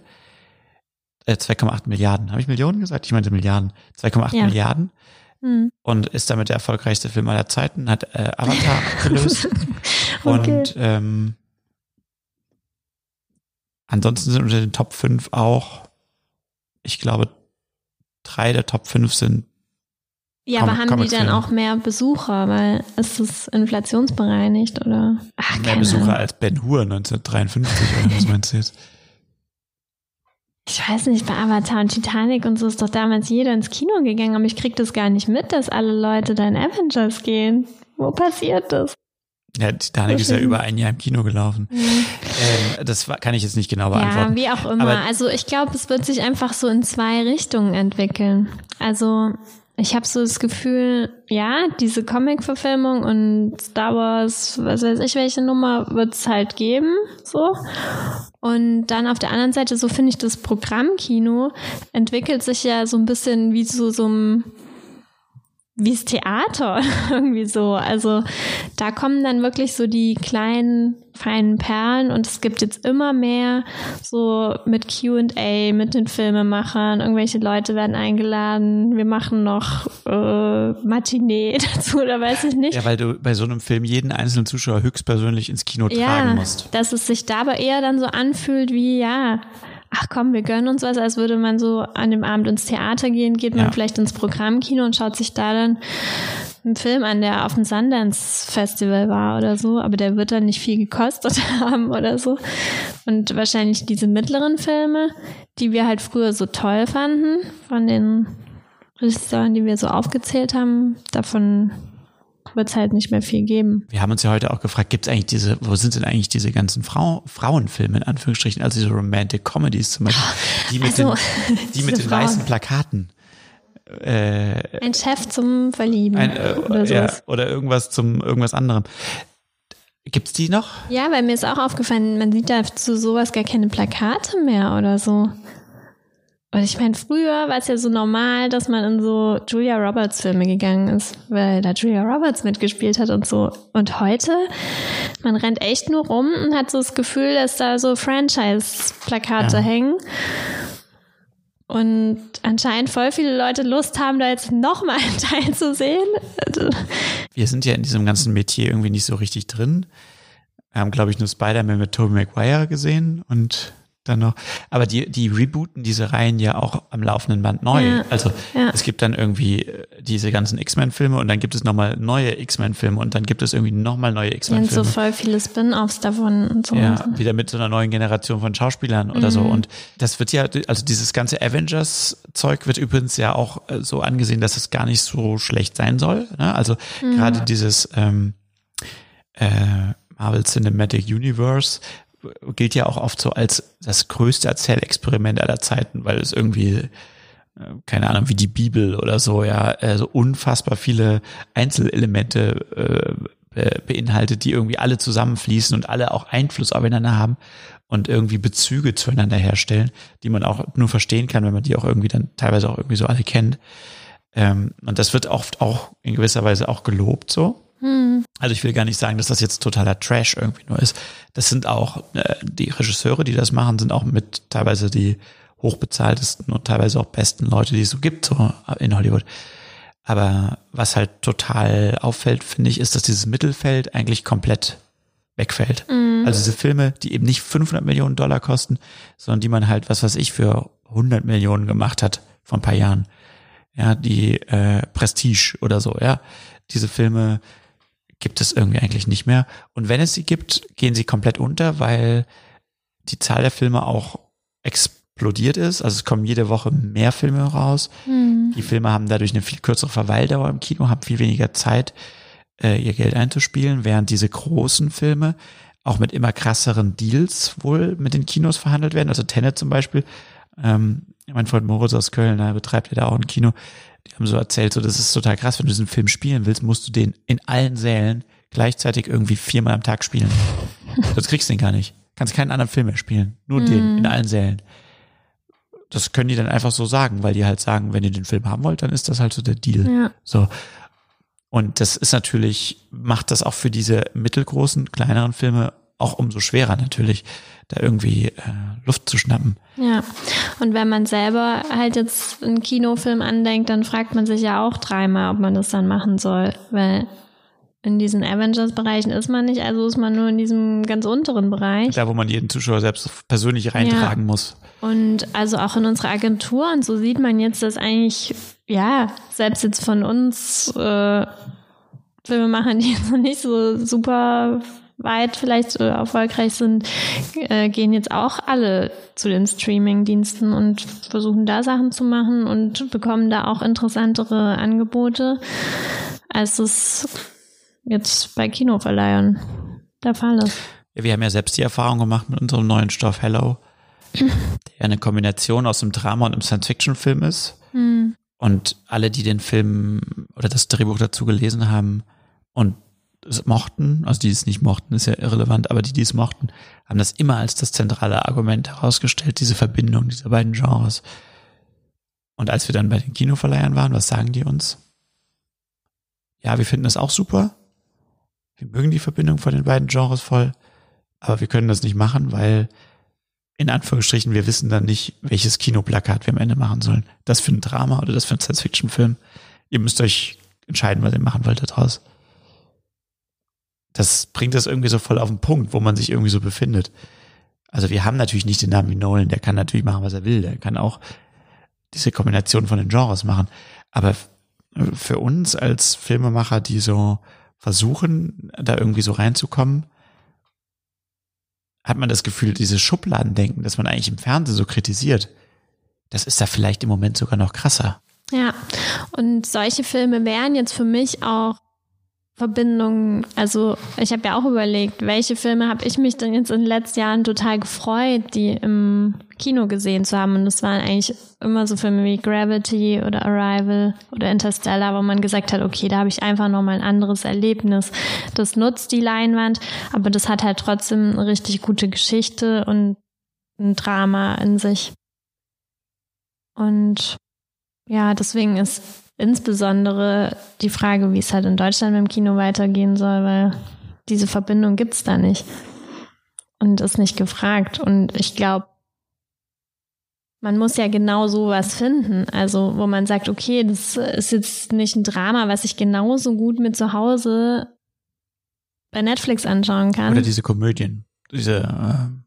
Äh, 2,8 Milliarden. Habe ich Millionen gesagt? Ich meinte Milliarden. 2,8 ja. Milliarden. Mhm. Und ist damit der erfolgreichste Film aller Zeiten, hat äh, Avatar abgelöst. okay. Und ähm, ansonsten sind unter den Top 5 auch, ich glaube, drei der Top 5 sind ja, aber haben die dann auch mehr Besucher, weil ist es inflationsbereinigt oder? Ach, mehr Besucher Ahnung. als Ben Hur 1953 oder was meinst du jetzt? Ich weiß nicht, bei Avatar und Titanic und so ist doch damals jeder ins Kino gegangen, aber ich krieg das gar nicht mit, dass alle Leute da in Avengers gehen. Wo passiert das? Ja, Titanic ist ja über ein Jahr im Kino gelaufen. Mhm. Ähm, das kann ich jetzt nicht genau beantworten. Ja, wie auch immer. Aber also ich glaube, es wird sich einfach so in zwei Richtungen entwickeln. Also ich habe so das Gefühl, ja, diese Comic-Verfilmung und Star Wars, was weiß ich, welche Nummer wird es halt geben, so. Und dann auf der anderen Seite, so finde ich, das Programmkino entwickelt sich ja so ein bisschen wie zu so einem wie das Theater irgendwie so. Also da kommen dann wirklich so die kleinen feinen Perlen und es gibt jetzt immer mehr so mit Q&A mit den Filmemachern. Irgendwelche Leute werden eingeladen. Wir machen noch äh, Matinee dazu oder weiß ich nicht. Ja, weil du bei so einem Film jeden einzelnen Zuschauer höchstpersönlich ins Kino ja, tragen musst. dass es sich dabei eher dann so anfühlt wie ja ach komm, wir gönnen uns was, als würde man so an dem Abend ins Theater gehen, geht man ja. vielleicht ins Programmkino und schaut sich da dann einen Film an, der auf dem Sundance Festival war oder so, aber der wird dann nicht viel gekostet haben oder so. Und wahrscheinlich diese mittleren Filme, die wir halt früher so toll fanden, von den Regisseuren, die wir so aufgezählt haben, davon wird es halt nicht mehr viel geben. Wir haben uns ja heute auch gefragt, gibt es eigentlich diese, wo sind denn eigentlich diese ganzen Frau, Frauenfilme in Anführungsstrichen, also diese Romantic Comedies zum Beispiel, die mit also, den, die mit den weißen Plakaten. Äh, ein Chef zum Verlieben ein, äh, oder, ja, oder irgendwas zum irgendwas anderem. Gibt's die noch? Ja, weil mir ist auch aufgefallen, man sieht da zu sowas gar keine Plakate mehr oder so. Und ich meine, früher war es ja so normal, dass man in so Julia Roberts Filme gegangen ist, weil da Julia Roberts mitgespielt hat und so. Und heute, man rennt echt nur rum und hat so das Gefühl, dass da so Franchise-Plakate ja. hängen. Und anscheinend voll viele Leute Lust haben, da jetzt nochmal einen Teil zu sehen. Wir sind ja in diesem ganzen Metier irgendwie nicht so richtig drin. Wir haben, glaube ich, nur Spider-Man mit Tobey Maguire gesehen und dann noch. Aber die, die rebooten diese Reihen ja auch am laufenden Band neu. Ja, also ja. es gibt dann irgendwie äh, diese ganzen X-Men-Filme und dann gibt es nochmal neue X-Men-Filme und dann gibt es irgendwie nochmal neue X-Men-Filme. Ja, so voll viele Spin-offs davon und so. Ja, wieder mit so einer neuen Generation von Schauspielern oder mhm. so. Und das wird ja, also dieses ganze Avengers-Zeug wird übrigens ja auch äh, so angesehen, dass es gar nicht so schlecht sein soll. Ne? Also mhm. gerade dieses ähm, äh, Marvel Cinematic Universe gilt ja auch oft so als das größte Erzählexperiment aller Zeiten, weil es irgendwie äh, keine Ahnung, wie die Bibel oder so, ja, äh, so unfassbar viele Einzelelemente äh, beinhaltet, die irgendwie alle zusammenfließen und alle auch Einfluss aufeinander haben und irgendwie Bezüge zueinander herstellen, die man auch nur verstehen kann, wenn man die auch irgendwie dann teilweise auch irgendwie so alle kennt. Ähm, und das wird oft auch in gewisser Weise auch gelobt so. Hm. Also ich will gar nicht sagen, dass das jetzt totaler Trash irgendwie nur ist. Das sind auch äh, die Regisseure, die das machen, sind auch mit teilweise die hochbezahltesten und teilweise auch besten Leute, die es so gibt, so in Hollywood. Aber was halt total auffällt, finde ich, ist, dass dieses Mittelfeld eigentlich komplett wegfällt. Mhm. Also diese Filme, die eben nicht 500 Millionen Dollar kosten, sondern die man halt, was weiß ich, für 100 Millionen gemacht hat vor ein paar Jahren. Ja, die äh, Prestige oder so, ja. Diese Filme gibt es irgendwie eigentlich nicht mehr. Und wenn es sie gibt, gehen sie komplett unter, weil die Zahl der Filme auch explodiert ist. Also es kommen jede Woche mehr Filme raus. Mhm. Die Filme haben dadurch eine viel kürzere Verweildauer im Kino, haben viel weniger Zeit, äh, ihr Geld einzuspielen, während diese großen Filme auch mit immer krasseren Deals wohl mit den Kinos verhandelt werden. Also Tenet zum Beispiel, ähm, mein Freund Moritz aus Köln, da betreibt ja da auch ein Kino. Die haben so erzählt, so das ist total krass, wenn du diesen Film spielen willst, musst du den in allen Sälen gleichzeitig irgendwie viermal am Tag spielen. Sonst kriegst du den gar nicht. Kannst keinen anderen Film mehr spielen. Nur mm. den in allen Sälen das können die dann einfach so sagen, weil die halt sagen, wenn ihr den Film haben wollt, dann ist das halt so der Deal. Ja. So. Und das ist natürlich, macht das auch für diese mittelgroßen, kleineren Filme auch umso schwerer natürlich, da irgendwie äh, Luft zu schnappen. Ja, und wenn man selber halt jetzt einen Kinofilm andenkt, dann fragt man sich ja auch dreimal, ob man das dann machen soll, weil in diesen Avengers-Bereichen ist man nicht, also ist man nur in diesem ganz unteren Bereich. Da, wo man jeden Zuschauer selbst persönlich reintragen ja. muss. Und also auch in unserer Agentur und so sieht man jetzt, dass eigentlich, ja, selbst jetzt von uns äh, Filmemachern, die jetzt noch nicht so super weit vielleicht äh, erfolgreich sind, äh, gehen jetzt auch alle zu den Streaming-Diensten und versuchen da Sachen zu machen und bekommen da auch interessantere Angebote, als es jetzt bei Kinoverleihern der Fall ist. Ja, wir haben ja selbst die Erfahrung gemacht mit unserem neuen Stoff Hello, der eine Kombination aus einem Drama und einem Science-Fiction-Film ist. Mhm. Und alle, die den Film oder das Drehbuch dazu gelesen haben und es mochten, also die es nicht mochten, ist ja irrelevant, aber die, die es mochten, haben das immer als das zentrale Argument herausgestellt, diese Verbindung dieser beiden Genres. Und als wir dann bei den Kinoverleihern waren, was sagen die uns? Ja, wir finden das auch super. Wir mögen die Verbindung von den beiden Genres voll, aber wir können das nicht machen, weil in Anführungsstrichen wir wissen dann nicht, welches Kinoplakat wir am Ende machen sollen. Das für ein Drama oder das für einen Science-Fiction-Film. Ihr müsst euch entscheiden, was ihr machen wollt daraus. Das bringt das irgendwie so voll auf den Punkt, wo man sich irgendwie so befindet. Also wir haben natürlich nicht den Namen Nolan, der kann natürlich machen, was er will. Der kann auch diese Kombination von den Genres machen. Aber für uns als Filmemacher, die so versuchen, da irgendwie so reinzukommen, hat man das Gefühl, dieses Schubladendenken, das man eigentlich im Fernsehen so kritisiert, das ist da vielleicht im Moment sogar noch krasser. Ja, und solche Filme wären jetzt für mich auch Verbindungen, also ich habe ja auch überlegt, welche Filme habe ich mich denn jetzt in den letzten Jahren total gefreut, die im Kino gesehen zu haben. Und das waren eigentlich immer so Filme wie Gravity oder Arrival oder Interstellar, wo man gesagt hat, okay, da habe ich einfach nochmal ein anderes Erlebnis. Das nutzt die Leinwand, aber das hat halt trotzdem eine richtig gute Geschichte und ein Drama in sich. Und ja, deswegen ist insbesondere die Frage, wie es halt in Deutschland mit dem Kino weitergehen soll, weil diese Verbindung gibt es da nicht und ist nicht gefragt. Und ich glaube, man muss ja genau sowas finden. Also, wo man sagt, okay, das ist jetzt nicht ein Drama, was ich genauso gut mit zu Hause bei Netflix anschauen kann. Oder diese Komödien, diese äh,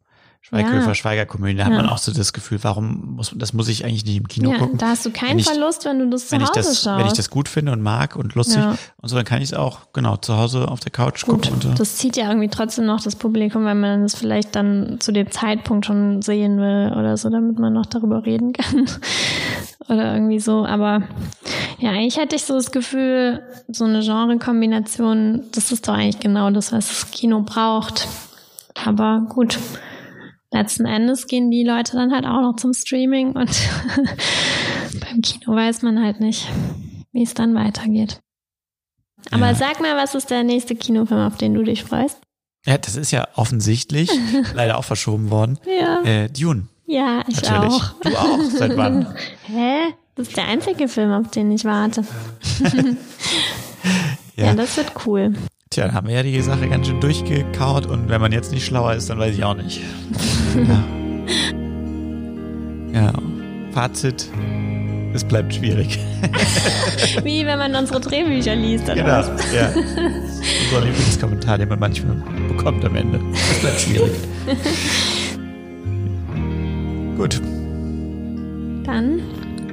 Schweighöfer, ja. Schweigerkomödie, da hat man auch so das Gefühl, warum muss, das muss ich eigentlich nicht im Kino ja, gucken. Da hast du keinen ich, Verlust, wenn du das zu Hause das, schaust. Wenn ich das gut finde und mag und lustig ja. und so, dann kann ich es auch, genau, zu Hause auf der Couch gut, gucken. Und so. Das zieht ja irgendwie trotzdem noch das Publikum, weil man das vielleicht dann zu dem Zeitpunkt schon sehen will oder so, damit man noch darüber reden kann. oder irgendwie so. Aber ja, eigentlich hätte ich so das Gefühl, so eine Genre-Kombination, das ist doch eigentlich genau das, was das Kino braucht Aber gut. Letzten Endes gehen die Leute dann halt auch noch zum Streaming und beim Kino weiß man halt nicht, wie es dann weitergeht. Aber Ja. sag mal, was ist der nächste Kinofilm, auf den du dich freust? Ja, das ist ja offensichtlich leider auch verschoben worden. Ja. Äh, Dune, Ja, ich natürlich. auch. Du auch. Seit wann? Hä? Das ist der einzige Film, auf den ich warte. ja. Ja. das wird cool. Tja, dann haben wir ja die Sache ganz schön durchgekaut und wenn man jetzt nicht schlauer ist, dann weiß ich auch nicht. Ja. ja. Fazit, es bleibt schwierig. Wie wenn man unsere Drehbücher liest, oder genau. was? Ja. Unser Lieblingskommentar, den man manchmal bekommt am Ende. Es bleibt schwierig. Gut. Dann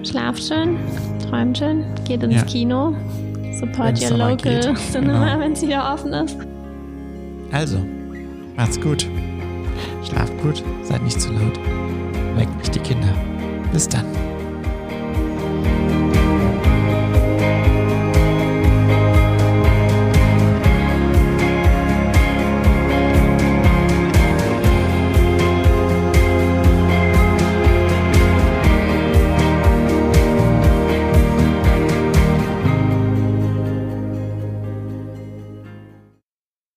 schlaft schön, träumt schön, geht ins Ja. Kino, support Wenn's your local geht. Cinema, Genau. wenn es wieder offen ist. Also, macht's gut. Schlaft gut, seid nicht zu laut. Weckt nicht die Kinder. Bis dann.